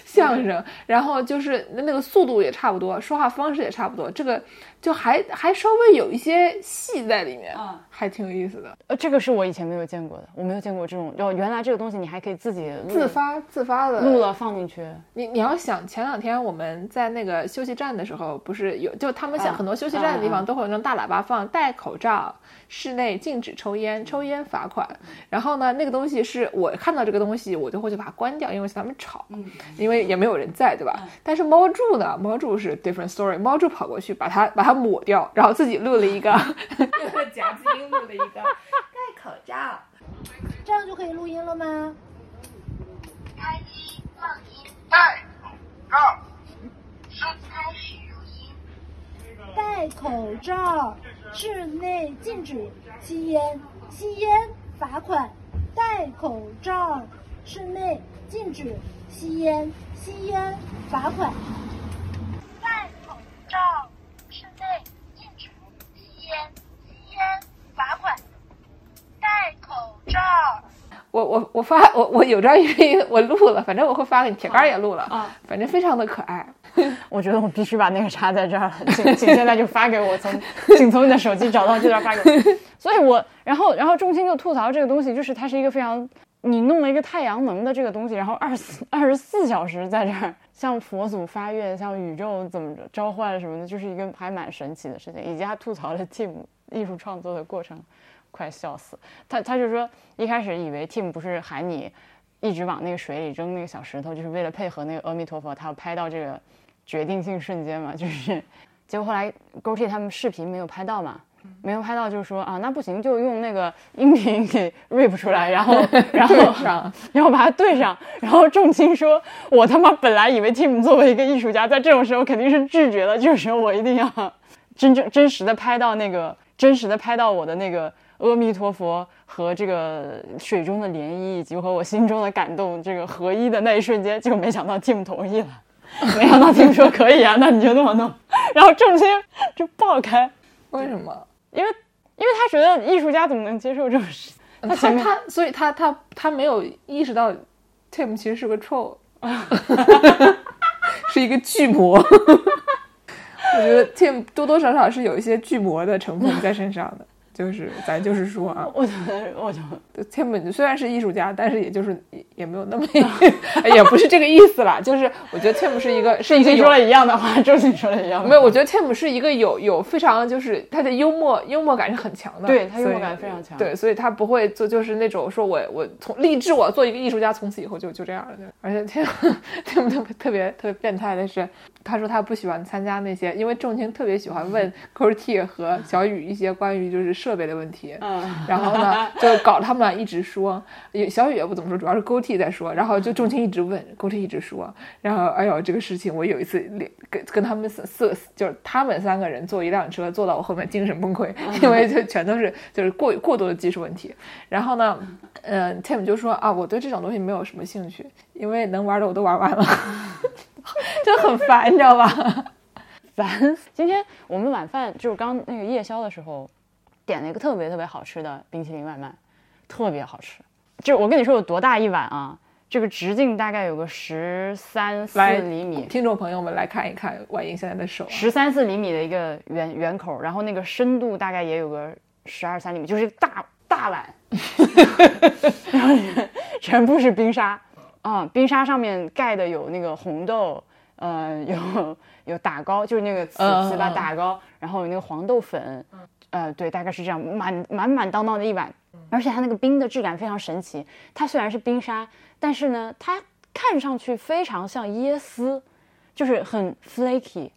相声，然后就是那个速度也差不多，说话方式也差不多，这个就还还稍微有一些戏在里面，啊还挺有意思的。呃，这个是我以前没有见过的，我没有见过这种，哦，原来这个东西你还可以自己自发自发的录了放进去。你你要想前两天我们在那个休息站的时候，不是有就他们想啊很多休息站的地方都会有那种大喇叭放戴口罩，室内禁止抽烟，抽烟罚款。然后呢，那个东西是我看到这个东西，我就会去把它关掉，因为他们吵，因为也没有人在，对吧？但是猫柱呢，猫柱是 different story，猫柱跑过去把它把它抹掉，然后自己录了一个用了夹子音录了一个戴口罩。这样就可以录音了吗？开机放音，戴口罩，开始录音。戴口罩，室内禁止吸烟，吸烟罚款。戴口罩，室内禁止吸烟，吸烟罚款。戴口罩，室内禁止吸烟，吸烟罚款。戴口罩。我我我发我我有张语音我录了，反正我会发给你，铁杆也录了，啊反正非常的可爱。我觉得我必须把那个插在这儿了，请请现在就发给我，从请从你的手机找到这段发给我。所以我，然后然后仲卿就吐槽这个东西，就是它是一个非常，你弄了一个太阳能的这个东西，然后二十二十四小时在这儿向佛祖发愿，向宇宙怎么着召唤什么的，就是一个还蛮神奇的事情。以及他吐槽了 Tim 艺术创作的过程，快笑死。他他就说一开始以为 Tim 不是喊你一直往那个水里扔那个小石头，就是为了配合那个阿弥陀佛，他要拍到这个决定性瞬间嘛，就是结果后来 g o t 他们视频没有拍到嘛。没有拍到，就说啊，那不行，就用那个音频给 rip 出来，然后，然后，然后把它对上。然后仲卿说：“我他妈本来以为 Tim 作为一个艺术家，在这种时候肯定是拒绝的，这个时候我一定要真正真实的拍到那个真实的拍到我的那个阿弥陀佛和这个水中的涟漪，以及和我心中的感动这个合一的那一瞬间。结果没想到 Tim 同意了，没想到 Tim 说可以啊，那你就那么弄。然后仲卿就爆开，为什么？因为因为他觉得艺术家怎么能接受这种事？他前面他，所以他他他没有意识到 Tim 其实是个 troll，是一个巨魔。我觉得 Tim 多多少少是有一些巨魔的成分在身上的，就是咱就是说啊。我觉得，我就，Tim 虽然是艺术家，但是也就是也也没有那么，也不是这个意思啦。就是我觉得 Tim 是一个 是一个有仲卿说了一样的话，仲卿说了一样的，没有，我觉得 Tim 是一个有有非常就是他的幽默幽默感是很强的，对他幽默感非常强。对，所以他不会做就是那种说我我从励志我做一个艺术家，从此以后就就这样了。而且 Tim Tim 特别特别特别变态的是，他说他不喜欢参加那些，因为仲卿特别喜欢问 c o r t 和小雨一些关于就是设备的问题，嗯，然后呢，就搞他们俩一直说，也小雨也不怎么说，主要是在说，然后就仲卿一直问工程师一直说，然后哎呦这个事情，我有一次连跟跟他们四四就是他们三个人坐一辆车，坐到我后面精神崩溃，因为就全都是就是过过多的技术问题。然后呢，嗯、t i m 就说啊，我对这种东西没有什么兴趣，因为能玩的我都玩完了，就很烦，你知道吧？烦。今天我们晚饭就是刚那个夜宵的时候，点了一个特别特别好吃的冰淇淋外卖，特别好吃。就我跟你说有多大一碗啊？这个直径大概有个十三四，厘米，听众朋友们来看一看婉莹现在的手、啊，十三四厘米的一个圆圆口，然后那个深度大概也有个十二三厘米，就是大大碗，然后全部是冰沙啊、冰沙上面盖的有那个红豆，呃，有有打糕，就是那个糍粑嗯打糕，然后有那个黄豆粉，呃，对，大概是这样，满满满当当的一碗，而且它那个冰的质感非常神奇，它虽然是冰沙，但是呢，它看上去非常像椰丝，就是很 flaky。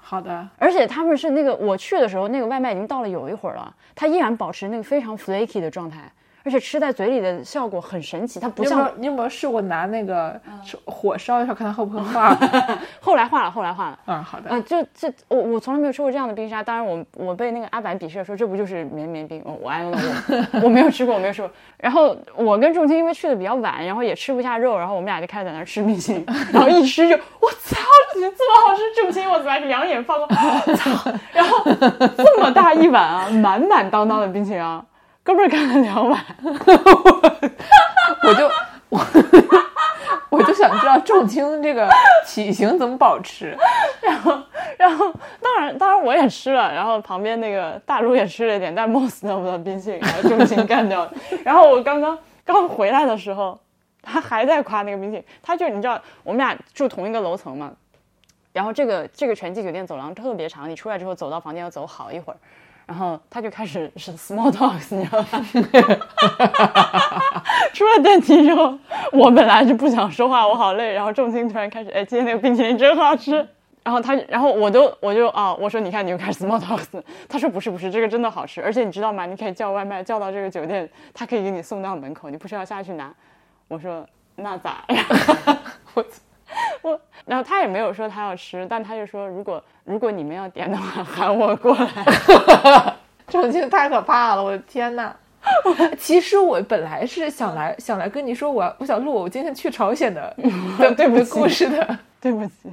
好的，而且他们是那个我去的时候，那个外卖已经到了有一会儿了，它依然保持那个非常 flaky 的状态。而且吃在嘴里的效果很神奇，它不像你有没有试过拿那个火烧一下，看它会不会化？后来化了，后来化了。嗯，好的。啊，就这我我从来没有吃过这样的冰沙，当然我我被那个阿白鄙视说这不就是绵绵冰，我我哎我我没有吃过，我没有吃过。然后我跟仲青因为去的比较晚，然后也吃不下肉，然后我们俩就开始在那吃冰淇淋，然后一吃就我操，这么好吃！仲青我操，两眼放光，操！然后这么大一碗啊，满满当当的冰淇淋啊，哥们儿干了 两碗，我就我我就想知道重青这个体型怎么保持。然后，然后，当然，当然我也吃了，然后旁边那个大叔也吃了一点，但 Moss 得不到冰淇淋，然后重青干掉了。然后我刚刚刚回来的时候，他还在夸那个冰淇淋，他就你知道，我们俩住同一个楼层嘛，然后这个这个全季酒店走廊特别长，你出来之后走到房间要走好一会儿。然后他就开始是 small talks，你知道吧？出了电梯之后，我本来就不想说话，我好累。然后重心突然开始，哎，今天那个冰淇淋真好吃。然后他，然后我就我就啊，我说你看你又开始 small talks。他说不是不是，这个真的好吃，而且你知道吗？你可以叫外卖，叫到这个酒店，他可以给你送到门口，你不需要下去拿。我说那咋？我 我，然后他也没有说他要吃，但他就说如果如果你们要点的话，喊我过来。重庆太可怕了，我的天呐！其实我本来是想来想来跟你说，我要我想录我今天去朝鲜的的对不起的故事的。对不起，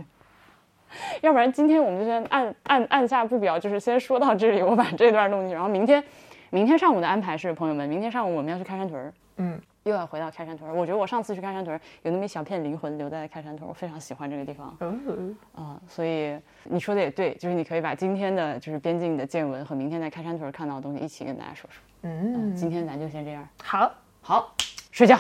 要不然今天我们就先按按按下不表，就是先说到这里，我把这段弄进去，然后明天明天上午的安排是，朋友们，明天上午我们要去开山屯儿，嗯，又要回到开山屯儿。我觉得我上次去开山屯儿有那么一小片灵魂留在开山屯儿，我非常喜欢这个地方嗯啊、所以你说的也对，就是你可以把今天的就是边境的见闻和明天在开山屯儿看到的东西一起跟大家说说。嗯，今天咱就先这样，好，好，睡觉。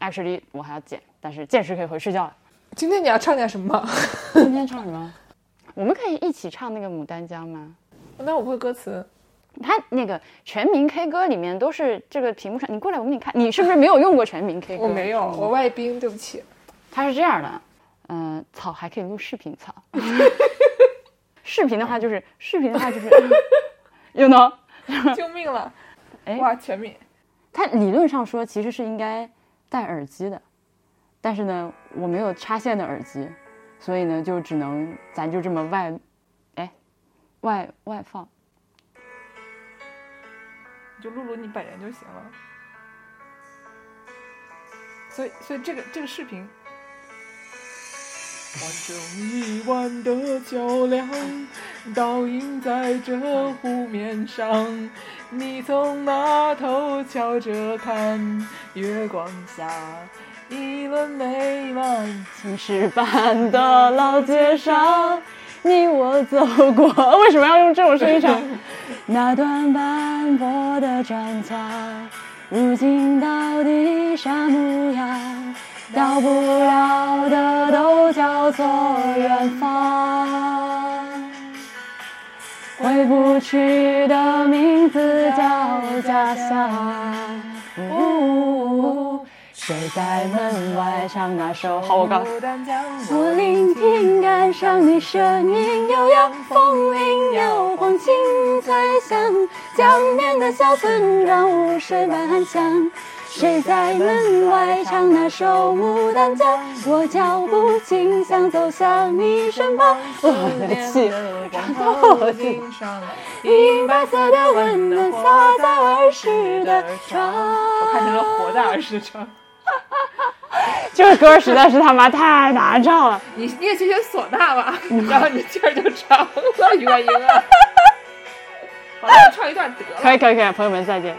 Actually，我还要剪，但是见时可以回睡觉了。今天你要唱点什么？今天唱什么？我们可以一起唱那个《牡丹江》吗？那我不会歌词。它那个全民 K 歌里面都是这个屏幕上，你过来我给你看，你是不是没有用过全民 K 歌？我没有，我外宾，对不起。它是这样的，嗯、草，还可以录视频，草。视频的话就是视频的话就是，you know，救命了！哎哇，全民。它理论上说其实是应该戴耳机的，但是呢，我没有插线的耳机，所以呢，就只能咱就这么外，哎，外外放。你就录录你本人就行了。所以，所以这个这个视频，完整一晚的较量，倒映在这湖面上。你从那头瞧着看，月光下一轮美满。青石板的老街上，你我走过。为什么要用这种声音唱？那段斑驳的砖墙，如今到底啥模样？到不了的都叫做远方，回不去的名字叫家乡。呜谁在门外唱那首？好，我刚。牡丹江，我聆听感伤的声音，悠扬风铃摇晃，青翠香。江边的小村庄，雾水般香。谁在门外唱那首《牡丹江》？我脚步轻，响走向你身旁。我的气，长头顶上，银白色的温暖洒在儿时的床。我看成了活在儿时唱。这 个歌实在是他妈太难唱了。你你也学学唢呐吧，然后你劲儿就长了，原因啊。好了，唱一段得了。可以可以可以，朋友们再见。